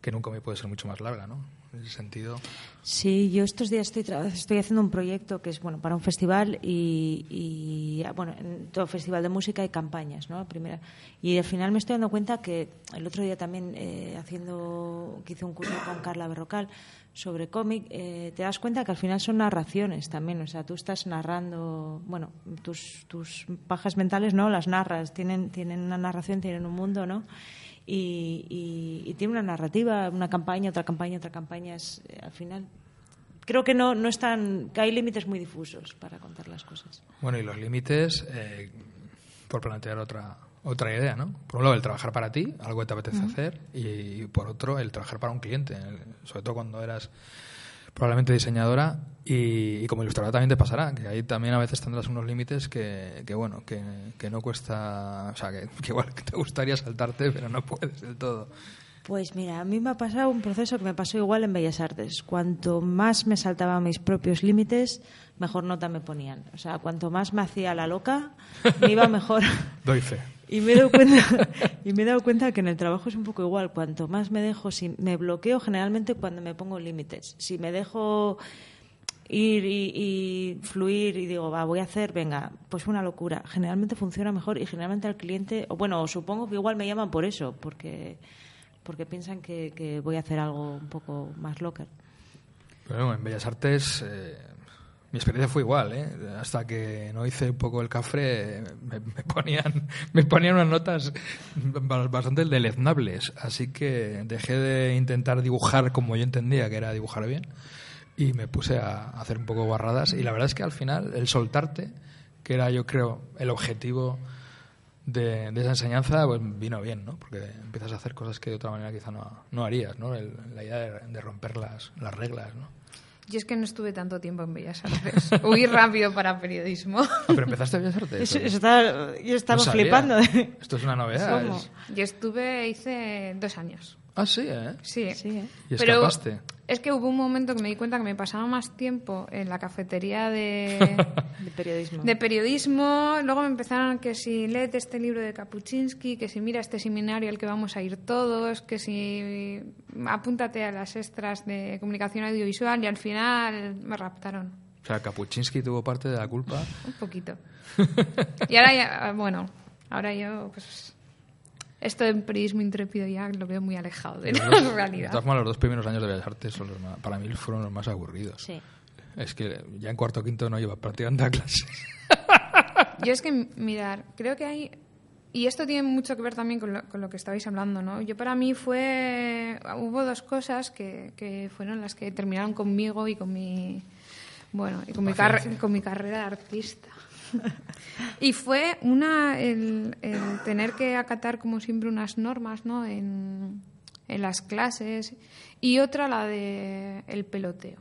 que nunca me puede ser mucho más larga, ¿no? En ese sentido. Sí, yo estos días estoy, estoy haciendo un proyecto que es bueno para un festival y, y, bueno, en todo festival de música hay campañas, ¿no? Primera. Y al final me estoy dando cuenta que el otro día también eh, haciendo, que hice un curso con Carla Berrocal sobre cómic, eh, te das cuenta que al final son narraciones también, o sea, tú estás narrando, bueno, tus, tus pajas mentales, ¿no? Las narras, tienen, tienen una narración, tienen un mundo, ¿no? Y, y- y tiene una narrativa, una campaña, otra campaña, otra campaña. Es, eh, al final, creo que no, no están, que hay límites muy difusos para contar las cosas. Bueno, y los límites, eh, por plantear otra, otra idea, ¿no? Por un lado, el trabajar para ti, algo que te apetece hacer, y, por otro, el trabajar para un cliente, el- sobre todo cuando eras probablemente diseñadora y, y como ilustradora también te pasará, que ahí también a veces tendrás unos límites que, que bueno, que, que no cuesta, o sea, que, que igual te gustaría saltarte, pero no puedes del todo. Pues mira, a mí me ha pasado un proceso que me pasó igual en Bellas Artes. Cuanto más me saltaba mis propios límites, mejor nota me ponían. O sea, cuanto más me hacía la loca, me iba mejor. Doy fe. Y me he dado cuenta, y me he dado cuenta que en el trabajo es un poco igual. Cuanto más me dejo, si me bloqueo generalmente cuando me pongo límites. Si me dejo ir y, y fluir y digo, va, voy a hacer, venga, pues una locura. Generalmente funciona mejor y generalmente al cliente, o bueno, supongo que igual me llaman por eso, porque porque piensan que, que voy a hacer algo un poco más locker. Bueno, en Bellas Artes eh, mi experiencia fue igual, ¿eh? Hasta que no hice un poco el cafre, me, me ponían, me ponían unas notas ba- bastante deleznables. Así que dejé de intentar dibujar como yo entendía que era dibujar bien y me puse a hacer un poco barradas. Y la verdad es que al final el soltarte, que era yo creo el objetivo de, de esa enseñanza, pues vino bien, ¿no? Porque empiezas a hacer cosas que de otra manera quizá no, no harías, ¿no? El- la idea de, de romper las, las reglas, ¿no? Yo es que no estuve tanto tiempo en Bellas Artes. Huí rápido para periodismo. Ah, pero empezaste a Bellas Artes. Eso- ¿o? eso está- yo estaba No flipando. Esto es una novedad. ¿Cómo? es- Yo estuve, hice dos años. Ah, sí, ¿eh? Sí. Sí, ¿eh? Y Pero escapaste. es que hubo un momento que me di cuenta que me pasaba más tiempo en la cafetería de, De periodismo. de periodismo. Luego me empezaron que si leed este libro de Kapuczynski, que si mira este seminario al que vamos a ir todos, que si apúntate a las extras de comunicación audiovisual y al final me raptaron O sea, Kapuczynski tuvo parte de la culpa. un poquito. Y ahora ya, bueno, ahora yo pues esto del periodismo intrépido ya lo veo muy alejado de la dos- De realidad. todas formas, los dos primeros años de Bellas Artes son los más- para mí fueron los más aburridos. Sí. Es que ya en cuarto o quinto no iba prácticamente a clase. Yo es que, mirar, creo que hay... Y esto tiene mucho que ver también con lo, con lo que estabais hablando, ¿no? Yo para mí fue... Hubo dos cosas que, que fueron las que terminaron conmigo y con mi... Bueno, y con mi, carre- con mi carrera de artista. Y fue una el, tener que acatar como siempre unas normas, ¿no? En, en las clases y otra la de el peloteo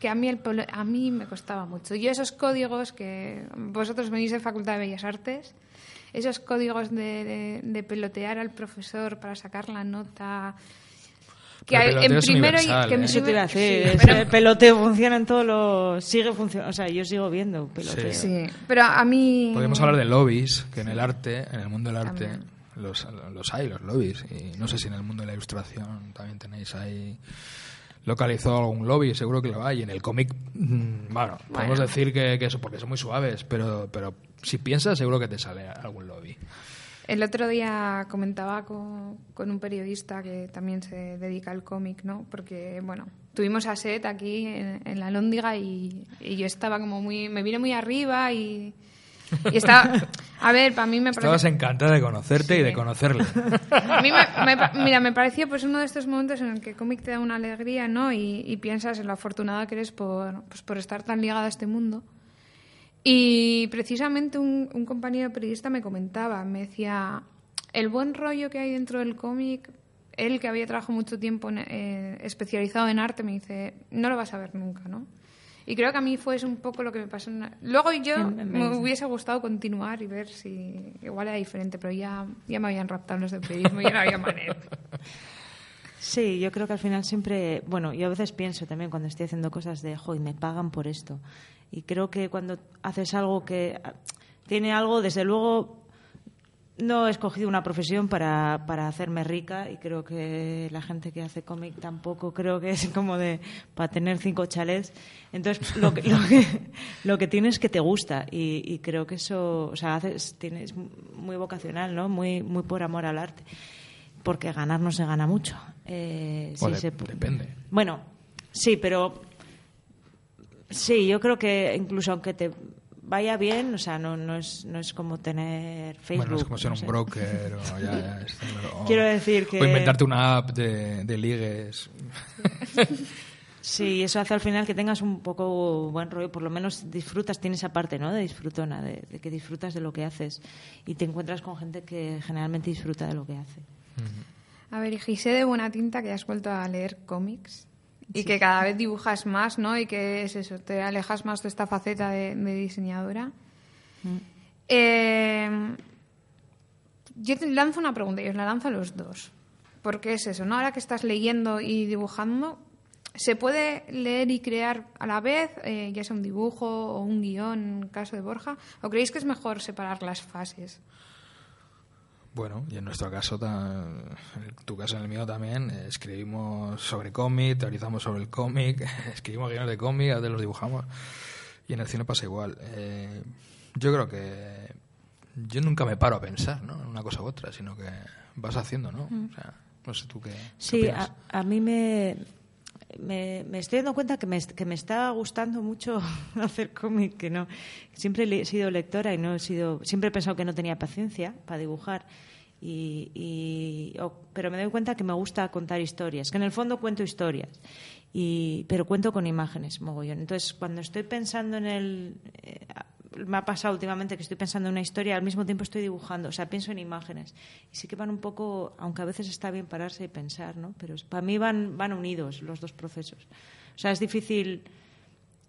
que a mí, el, a mí me costaba mucho. Yo esos códigos que vosotros venís de Facultad de Bellas Artes, esos códigos de- de pelotear al profesor para sacar la nota, que hay- el en primero y que en ¿eh? Te a sí, ese pero- peloteo funciona en todos los. Sigue funcionando. O sea, yo sigo viendo peloteo. Sí, pero a mí... Podemos hablar de lobbies, que en el arte, en el mundo del arte, los, los hay, los lobbies. Y no sé si en el mundo de la ilustración también tenéis ahí localizado algún lobby, seguro que lo hay. En el cómic, mm, bueno, podemos Bueno. decir que, que eso, porque son muy suaves, pero, pero si piensas, seguro que te sale algún lobby. El otro día comentaba con, con un periodista que también se dedica al cómic, ¿no? Porque, bueno, tuvimos a Seth aquí en, en la Lóndiga y, y yo estaba como muy... Me vine muy arriba y, y estaba... A ver, para mí me Estabas encantada de conocerte y de conocerle. A mí me, me mira, me pareció pues uno de estos momentos en el que el cómic te da una alegría, ¿no? Y, y piensas en lo afortunada que eres por, pues, por estar tan ligada a este mundo. Y precisamente un, un compañero periodista me comentaba, me decía, el buen rollo que hay dentro del cómic, él que había trabajado mucho tiempo en- eh, especializado en arte, me dice, no lo vas a ver nunca, ¿no? Y creo que a mí fue eso un poco lo que me pasó. Luego yo me hubiese gustado continuar y ver si igual era diferente, pero ya, ya me habían raptado los de periodismo y ya no había manera. Sí, yo creo que al final siempre, bueno, yo a veces pienso también cuando estoy haciendo cosas de, joy, me pagan por esto. Y creo que cuando haces algo que ah, tiene algo, desde luego, no he escogido una profesión para, para hacerme rica y creo que la gente que hace cómic tampoco creo que es como de para tener cinco chalets. Entonces, lo que, lo que, lo que tienes que te gusta y, y creo que eso, o sea, haces, tienes muy vocacional, ¿no? Muy, muy por amor al arte porque ganar no se gana mucho. Eh, sí de- se- depende. Bueno, sí, pero sí, yo creo que incluso aunque te vaya bien, o sea, no, no, es, no es como tener Facebook. bueno, es como ser no un sé. broker o, ya, ya, está claro. O- Quiero decir que- O inventarte una app de, de ligues. Sí, eso hace al final que tengas un poco buen rollo, por lo menos disfrutas, tienes esa parte, ¿no? De disfrutona, de, de que disfrutas de lo que haces y te encuentras con gente que generalmente disfruta de lo que hace. A ver, y Gise de buena tinta, que has vuelto a leer cómics y que cada vez dibujas más, ¿no? Y que es eso, te alejas más de esta faceta de, de diseñadora. Eh, yo te lanzo una pregunta y os la lanzo a los dos. Porque es eso, ¿no? Ahora que estás leyendo y dibujando, ¿se puede leer y crear a la vez, eh, ya sea un dibujo o un guion, en el caso de Borja? ¿O creéis que es mejor separar las fases? Bueno, y en nuestro caso, en tu caso, en el mío también, escribimos sobre cómic, teorizamos sobre el cómic, escribimos guiones de cómic, a veces los dibujamos. Y en el cine pasa igual. Eh, yo creo que yo nunca me paro a pensar, ¿no? En una cosa u otra, sino que vas haciendo, ¿no? O sea, no sé tú qué. Sí, a, a mí me, me, me estoy dando cuenta que me, que me está gustando mucho hacer cómic, que no siempre he sido lectora y no he sido siempre he pensado que no tenía paciencia para dibujar y, pero me doy cuenta que me gusta contar historias, que en el fondo cuento historias y pero cuento con imágenes mogollón. Entonces cuando estoy pensando en el eh, me ha pasado últimamente que estoy pensando en una historia, al mismo tiempo estoy dibujando, o sea, pienso en imágenes. Y sí que van un poco, aunque a veces está bien pararse y pensar, ¿no? Pero para mí van, van unidos los dos procesos. O sea, es difícil.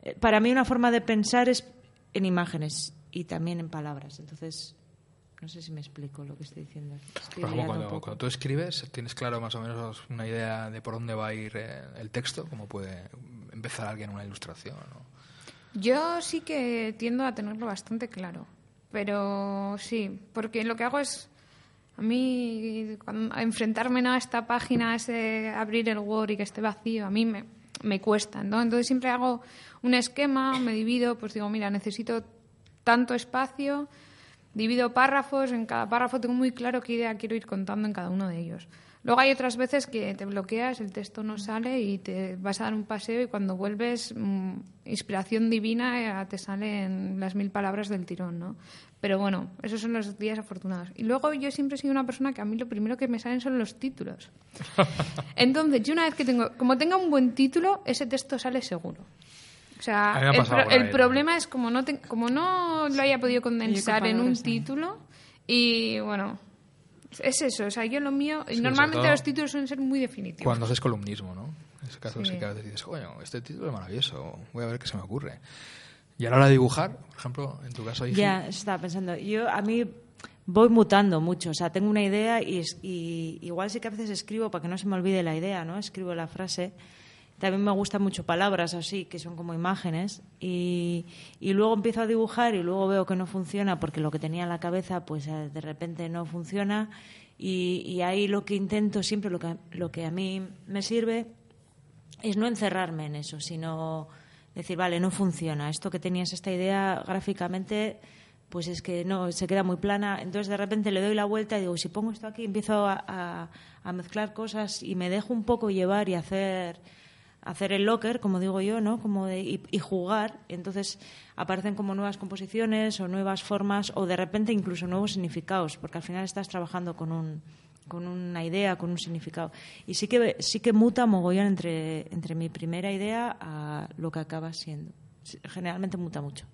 eh, Para mí una forma de pensar es en imágenes y también en palabras. Entonces, no sé si me explico lo que estoy diciendo. Estoy Por ejemplo, cuando, tú escribes, ¿tienes claro más o menos una idea de por dónde va a ir eh, el texto? ¿Cómo puede empezar alguien una ilustración? ¿no? Yo sí que tiendo a tenerlo bastante claro, pero sí, porque lo que hago es a mí cuando- enfrentarme a esta página, a ese abrir el Word y que esté vacío, a mí me, cuesta. Entonces siempre hago un esquema, me divido, pues digo, mira, necesito tanto espacio, divido párrafos, en cada párrafo tengo muy claro qué idea quiero ir contando en cada uno de ellos. Luego hay otras veces que te bloqueas, el texto no sale y te vas a dar un paseo y cuando vuelves, mm, inspiración divina, eh, te salen las mil palabras del tirón, ¿no? Pero bueno, esos son los días afortunados. Y luego yo siempre he sido una persona que a mí lo primero que me salen son los títulos. Entonces, yo una vez que tengo, como tenga un buen título, ese texto sale seguro. O sea, el, pro- problema es como no, te- como no lo haya podido condensar en un título y bueno, es eso. O sea, yo lo mío, Sí, normalmente los títulos suelen ser muy definitivos. Cuando haces columnismo, ¿no? En ese caso sí, Sí. que a veces dices, coño, este título es maravilloso, voy a ver qué se me ocurre. Y a la hora de dibujar, por ejemplo, en tu caso, Ya, eso estaba pensando. Yo, a mí, voy mutando mucho. O sea, tengo una idea y, es- y igual sí que a veces escribo para que no se me olvide la idea, ¿no? Escribo la frase. También me gustan mucho palabras así, que son como imágenes. Y, y luego empiezo a dibujar y luego veo que no funciona porque lo que tenía en la cabeza, pues eh, de repente no funciona. Y, y ahí lo que intento, siempre lo que, lo que a mí me sirve, es no encerrarme en eso, sino decir, vale, no funciona. Esto que tenías, esta idea gráficamente, pues es que no, se queda muy plana. Entonces de repente le doy la vuelta y digo, si pongo esto aquí, empiezo a, a- a mezclar cosas y me dejo un poco llevar y hacer hacer el locker, como digo yo, ¿no? Como de, y, y jugar. Entonces aparecen como nuevas composiciones o nuevas formas o de repente incluso nuevos significados, porque al final estás trabajando con un con una idea, con un significado. Y sí que sí que muta mogollón entre entre mi primera idea a lo que acaba siendo. Generalmente muta mucho.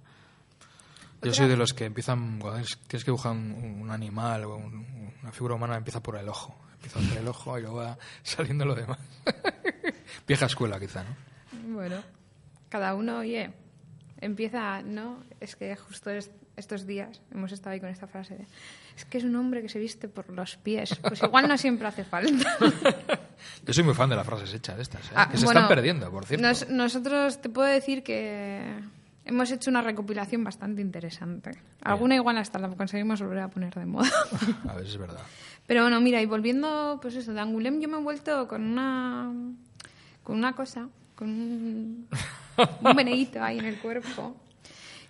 Yo soy de los que empiezan, cuando es- tienes que dibujar un, un animal o un- una figura humana, empieza por el ojo. Empieza por el ojo y luego va saliendo lo demás. Vieja escuela, quizá, ¿no? Bueno, cada uno, oye, empieza, ¿no? Es que justo es- estos días hemos estado ahí con esta frase de, es que es un hombre que se viste por los pies. Pues igual no siempre hace falta. Yo soy muy fan de las frases hechas estas, ¿eh? Ah, que se bueno, están perdiendo, por cierto. nos- nosotros te puedo decir que hemos hecho una recopilación bastante interesante. Alguna igual hasta la conseguimos volver a poner de moda. A ver, es verdad. Pero bueno, mira, y volviendo, pues eso, de Angulem yo me he vuelto con una, con una cosa, con un, un veneíto ahí en el cuerpo,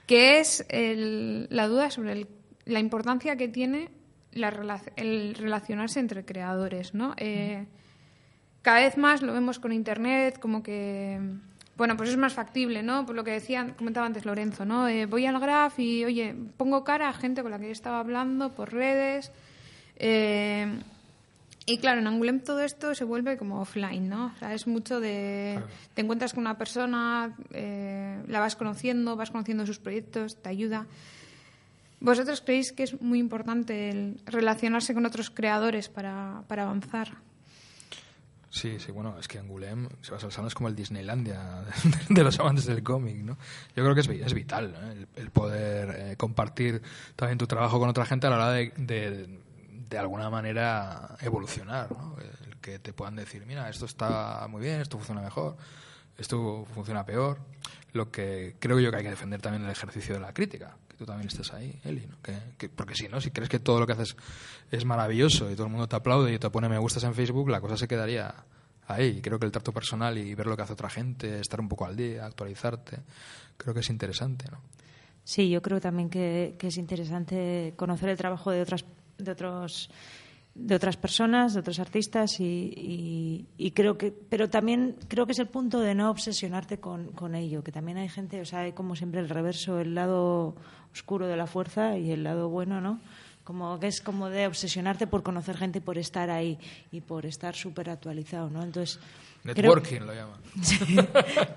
que es el- la duda sobre el- la importancia que tiene la el relacionarse entre creadores, ¿no? Eh, cada vez más lo vemos con internet, como que bueno, pues es más factible, ¿no? Por lo que decía, comentaba antes Lorenzo, ¿no? Eh, voy al graph y, oye, pongo cara a gente con la que yo estaba hablando por redes. eh, y claro, en Angulem todo esto se vuelve como offline, ¿no? O sea, es mucho de... Te encuentras con una persona, eh, la vas conociendo, vas conociendo sus proyectos, te ayuda. ¿Vosotros creéis que es muy importante el relacionarse con otros creadores para, para avanzar? Sí, sí, bueno, es que Angulem, salón, es como el Disneylandia de los amantes del cómic, ¿no? Yo creo que es, vi- es vital el, poder eh, compartir también tu trabajo con otra gente a la hora de, de, alguna manera evolucionar, ¿no? El que te puedan decir, mira, esto está muy bien, esto funciona mejor, esto funciona peor. Lo que creo yo que hay que defender también el ejercicio de la crítica, tú también estés ahí, Eli, ¿no? Que, que- porque si no, si crees que todo lo que haces es maravilloso y todo el mundo te aplaude y te pone me gustas en Facebook, la cosa se quedaría ahí. Creo que el trato personal y ver lo que hace otra gente, estar un poco al día, actualizarte, creo que es interesante, ¿no? Sí, yo creo también que, que es interesante conocer el trabajo de otras de otros de otras personas, de otros artistas y, y- y creo que pero también creo que es el punto de no obsesionarte con, con ello, que también hay gente, o sea, hay como siempre el reverso, el lado oscuro de la fuerza y el lado bueno, ¿no? Como que es como de obsesionarte por conocer gente y por estar ahí y por estar súper actualizado, ¿no? Entonces creo- Networking lo llaman. Sí.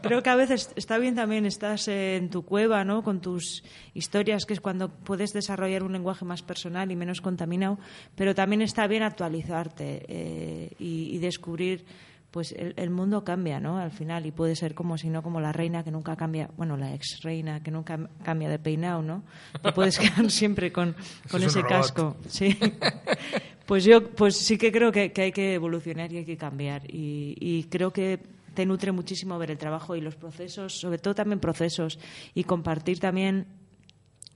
Creo que a veces está bien también estás en tu cueva, ¿no? Con tus historias, que es cuando puedes desarrollar un lenguaje más personal y menos contaminado, pero también está bien actualizarte eh, y, y descubrir, pues el, el mundo cambia, ¿no? Al final y puede ser como si no como la reina que nunca cambia, bueno, la ex reina que nunca cambia de peinado, ¿no? Te puedes quedar siempre con, con es ese casco, sí. Pues yo pues sí que creo que, que hay que evolucionar y hay que cambiar. Y, y creo que te nutre muchísimo ver el trabajo y los procesos, sobre todo también procesos, y compartir también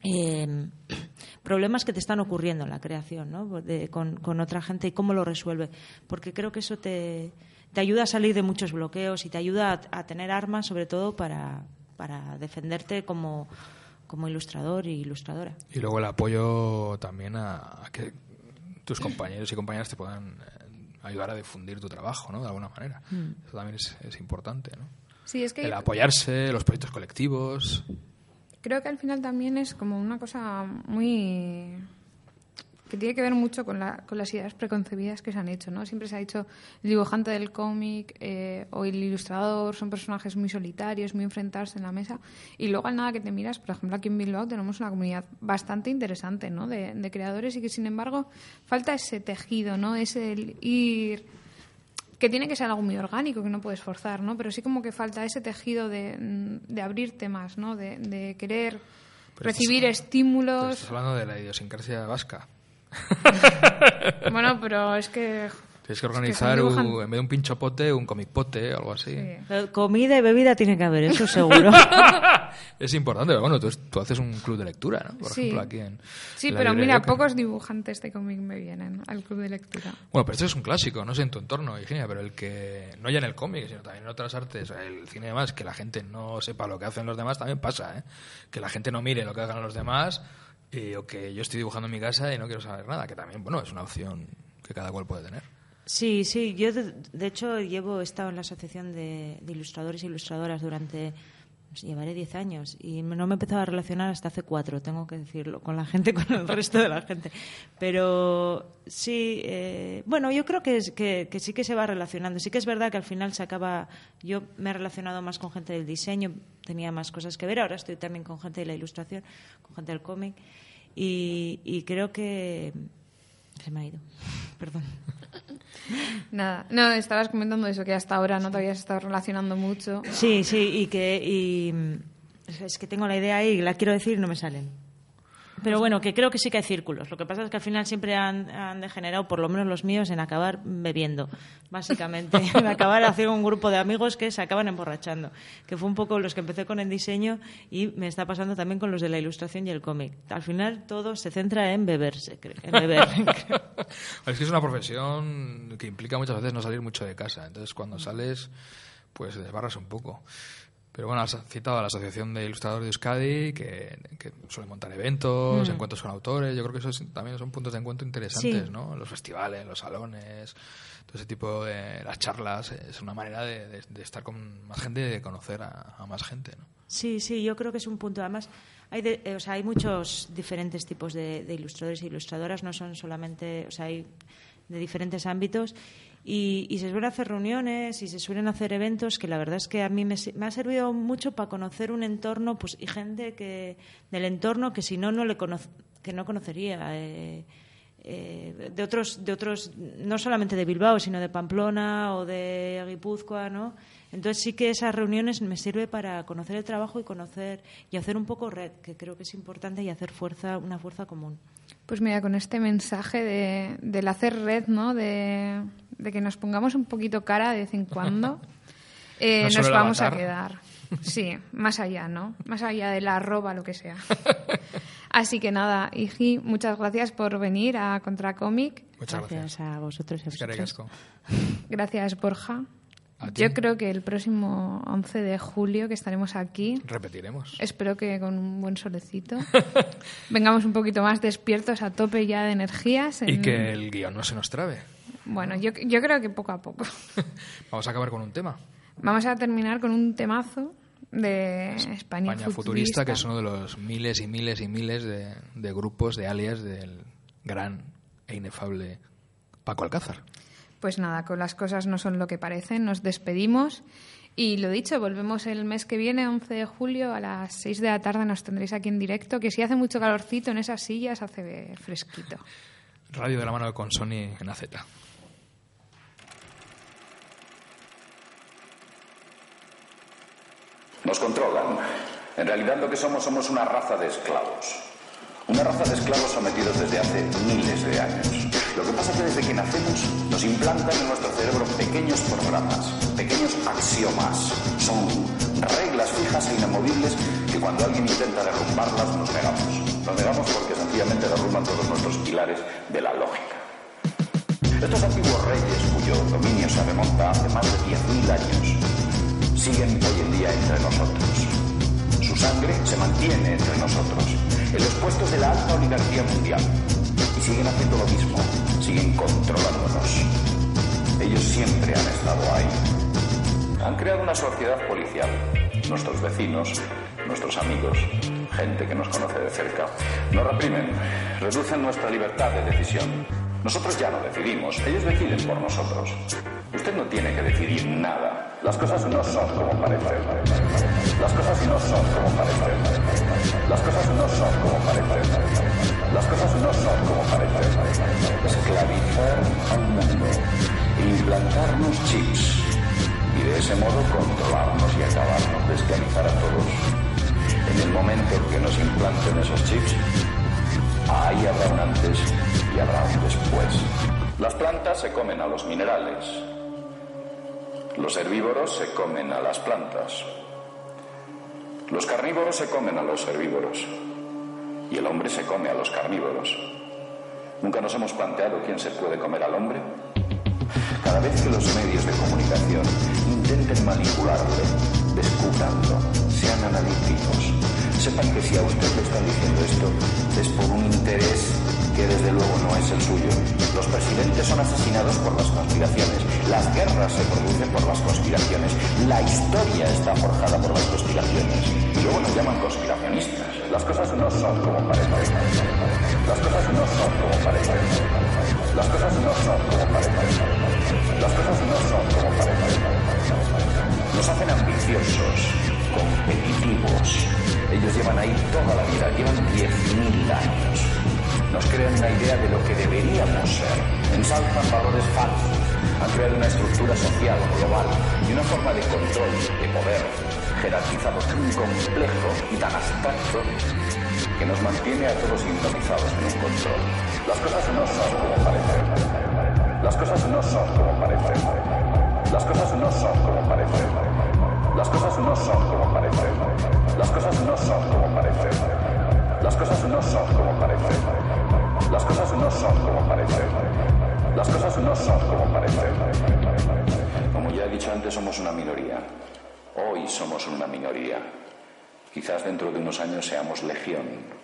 eh, problemas que te están ocurriendo en la creación ¿no? De- con, con otra gente y cómo lo resuelve. Porque creo que eso te, te ayuda a salir de muchos bloqueos y te ayuda a, a tener armas, sobre todo para, para defenderte como, como ilustrador y ilustradora. Y luego el apoyo también a, a que tus compañeros y compañeras te puedan eh, ayudar a difundir tu trabajo, ¿no? De alguna manera. Eso también es, es importante, ¿no? Sí, es que El apoyarse, los proyectos colectivos. creo que al final también es como una cosa muy que tiene que ver mucho con, la, con las ideas preconcebidas que se han hecho, ¿no? Siempre se ha dicho el dibujante del cómic eh, o el ilustrador son personajes muy solitarios, muy enfrentarse en la mesa y luego al nada que te miras, por ejemplo aquí en Bilbao tenemos una comunidad bastante interesante, ¿no? De, de creadores y que sin embargo falta ese tejido, ¿no? Ese el ir que tiene que ser algo muy orgánico, que no puedes forzar, ¿no? Pero sí como que falta ese tejido de, de abrirte más, ¿no? De, de querer Pero recibir estás- Pero estímulos. estás hablando de la idiosincrasia vasca. Bueno, pero es que... Tienes que organizar, un- dibujan- en vez de un pincho pote, un comic pote algo así. Sí. Comida y bebida tiene que haber, eso seguro. Es importante, pero bueno, tú, tú haces un club de lectura, ¿no? Por Sí. ejemplo, aquí en. Sí, pero mira, que- pocos dibujantes de cómic me vienen al club de lectura. Bueno, pero esto es un clásico, no sé en tu entorno, Virginia, pero el que, no ya en el cómic, sino también en otras artes, el cine y demás, que la gente no sepa lo que hacen los demás, también pasa, ¿eh? Que la gente no mire lo que hagan los demás, y, o que yo estoy dibujando en mi casa y no quiero saber nada, que también, bueno, es una opción que cada cual puede tener. Sí, sí, yo de, de hecho llevo he estado en la asociación de, de ilustradores e ilustradoras durante llevaré 10 años y no me he empezado a relacionar hasta hace cuatro, tengo que decirlo, con la gente, con el resto de la gente. Pero sí, eh, bueno, yo creo que, es- que, sí que se va relacionando. Sí que es verdad que al final se acaba. Yo me he relacionado más con gente del diseño, tenía más cosas que ver. Ahora estoy también con gente de la ilustración, con gente del cómic y creo que se me ha ido. Perdón. Nada, no, estabas comentando eso, que hasta ahora no te habías estado relacionando mucho. Sí, sí, y que y, es que tengo la idea ahí y la quiero decir y no me salen. Pero bueno, que creo que sí que hay círculos. Lo que pasa es que al final siempre han, han degenerado, por lo menos los míos, en acabar bebiendo, básicamente. en acabar haciendo un grupo de amigos que se acaban emborrachando. Que fue un poco los que empecé con el diseño y me está pasando también con los de la ilustración y el cómic. Al final todo se centra en beberse, creo, en beber. creo. Es que es una profesión que implica muchas veces no salir mucho de casa. Entonces, cuando sales, pues desbarras un poco. Pero bueno, has citado a la Asociación de Ilustradores de Euskadi, que, que suele montar eventos, encuentros con autores. Yo creo que esos también son puntos de encuentro interesantes, Sí. ¿no? Los festivales, los salones, todo ese tipo de... las charlas. Es una manera de, de- de estar con más gente, de conocer a, a más gente, ¿no? Sí, sí, yo creo que es un punto. Además, hay, de- eh, o sea, hay muchos diferentes tipos de, de ilustradores e ilustradoras, no son solamente, o sea, hay de diferentes ámbitos y, y se suelen hacer reuniones y se suelen hacer eventos que la verdad es que a mí me, ha servido mucho para conocer un entorno pues y gente que del entorno que si no no le conoc- que no conocería. eh, eh, de otros de otros no solamente de Bilbao sino de Pamplona o de Guipúzcoa no entonces sí que esas reuniones me sirve para conocer el trabajo y conocer y hacer un poco red que creo que es importante y hacer fuerza una fuerza común Pues mira, con este mensaje de, del hacer red, ¿no? De, de que nos pongamos un poquito cara de vez en cuando, eh, No nos vamos a quedar. Sí, más allá, ¿no? Más allá de la arroba, lo que sea. Así que nada, Igi, muchas gracias por venir a Contracomic. Muchas gracias. gracias a vosotros a ricasco. Gracias, Borja. Yo creo que el próximo 11 de julio que estaremos aquí, Repetiremos. espero que con un buen solecito, vengamos un poquito más despiertos a tope ya de energías. Y que el guion no se nos trabe. Bueno, yo, yo creo que poco a poco. Vamos a acabar con un tema. Vamos a terminar con un temazo de España, España Futurista, que es uno de los miles y miles y miles de, de grupos, de alias del gran e inefable Paco Alcázar. Pues nada, con las cosas no son lo que parecen, nos despedimos. Y lo dicho, volvemos el mes que viene, 11 de julio, a las 6 de la tarde nos tendréis aquí en directo, que si hace mucho calorcito en esas sillas, hace fresquito. Radio de la mano con Sony en AZ. Nos controlan. En realidad lo que somos somos una raza de esclavos. Una raza de esclavos sometidos desde hace miles de años. Lo que pasa es que desde que nacemos nos implantan en nuestro cerebro pequeños programas, pequeños axiomas. Son reglas fijas e inamovibles que cuando alguien intenta derrumbarlas nos negamos. Nos negamos porque sencillamente derrumban todos nuestros pilares de la lógica. Estos antiguos reyes, cuyo dominio se remonta hace más de 10.000 años, siguen hoy en día entre nosotros. Su sangre se mantiene entre nosotros, en los puestos de la alta oligarquía mundial. Y siguen haciendo lo mismo, siguen controlándonos. Ellos siempre han estado ahí. Han creado una sociedad policial. Nuestros vecinos, nuestros amigos, gente que nos conoce de cerca, nos reprimen, reducen nuestra libertad de decisión. Nosotros ya no decidimos, ellos deciden por nosotros. Usted no tiene que decidir nada. Las cosas no son como parecen. Las cosas no son como parecen. Las cosas no son como parecen. Las cosas no son como parecen. Esclavizar al mundo. Implantarnos chips. Y de ese modo controlarnos y acabarnos de esclavizar a todos. En el momento en que nos implanten esos chips, ahí habrá un antes y habrá después. Las plantas se comen a los minerales. Los herbívoros se comen a las plantas. Los carnívoros se comen a los herbívoros. Y el hombre se come a los carnívoros. ¿Nunca nos hemos planteado quién se puede comer al hombre? Cada vez que los medios de comunicación intenten manipularle, descubranlo, sean analíticos. Sepan que si a usted le están diciendo esto es por un interés que desde luego no es el suyo. Los presidentes son asesinados por las conspiraciones, las guerras se producen por las conspiraciones, la historia está forjada por las conspiraciones. Y luego nos llaman conspiracionistas. Las cosas no son como parecen. Las cosas no son como parecen. Las cosas no son como parecen. Las cosas no son como parecen. Nos hacen ambiciosos, competitivos. Ellos llevan ahí toda la vida, llevan 10.000 años. Nos crean una idea de lo que deberíamos ser. Ensalzan valores falsos. Han creado una estructura social global y una forma de control, de poder, jerarquizado tan complejo y tan abstracto que nos mantiene a todos hipnotizados en un control. Las cosas no son como parecen. Las cosas no son como parecen. Las cosas no son como parecen. Las cosas no son como parecen. Las cosas no son como parecen. Las cosas no son como parecen. Las cosas no son como parecen. Las cosas no son como parecen. Como ya he dicho antes, somos una minoría. Hoy somos una minoría. Quizás dentro de unos años seamos legión.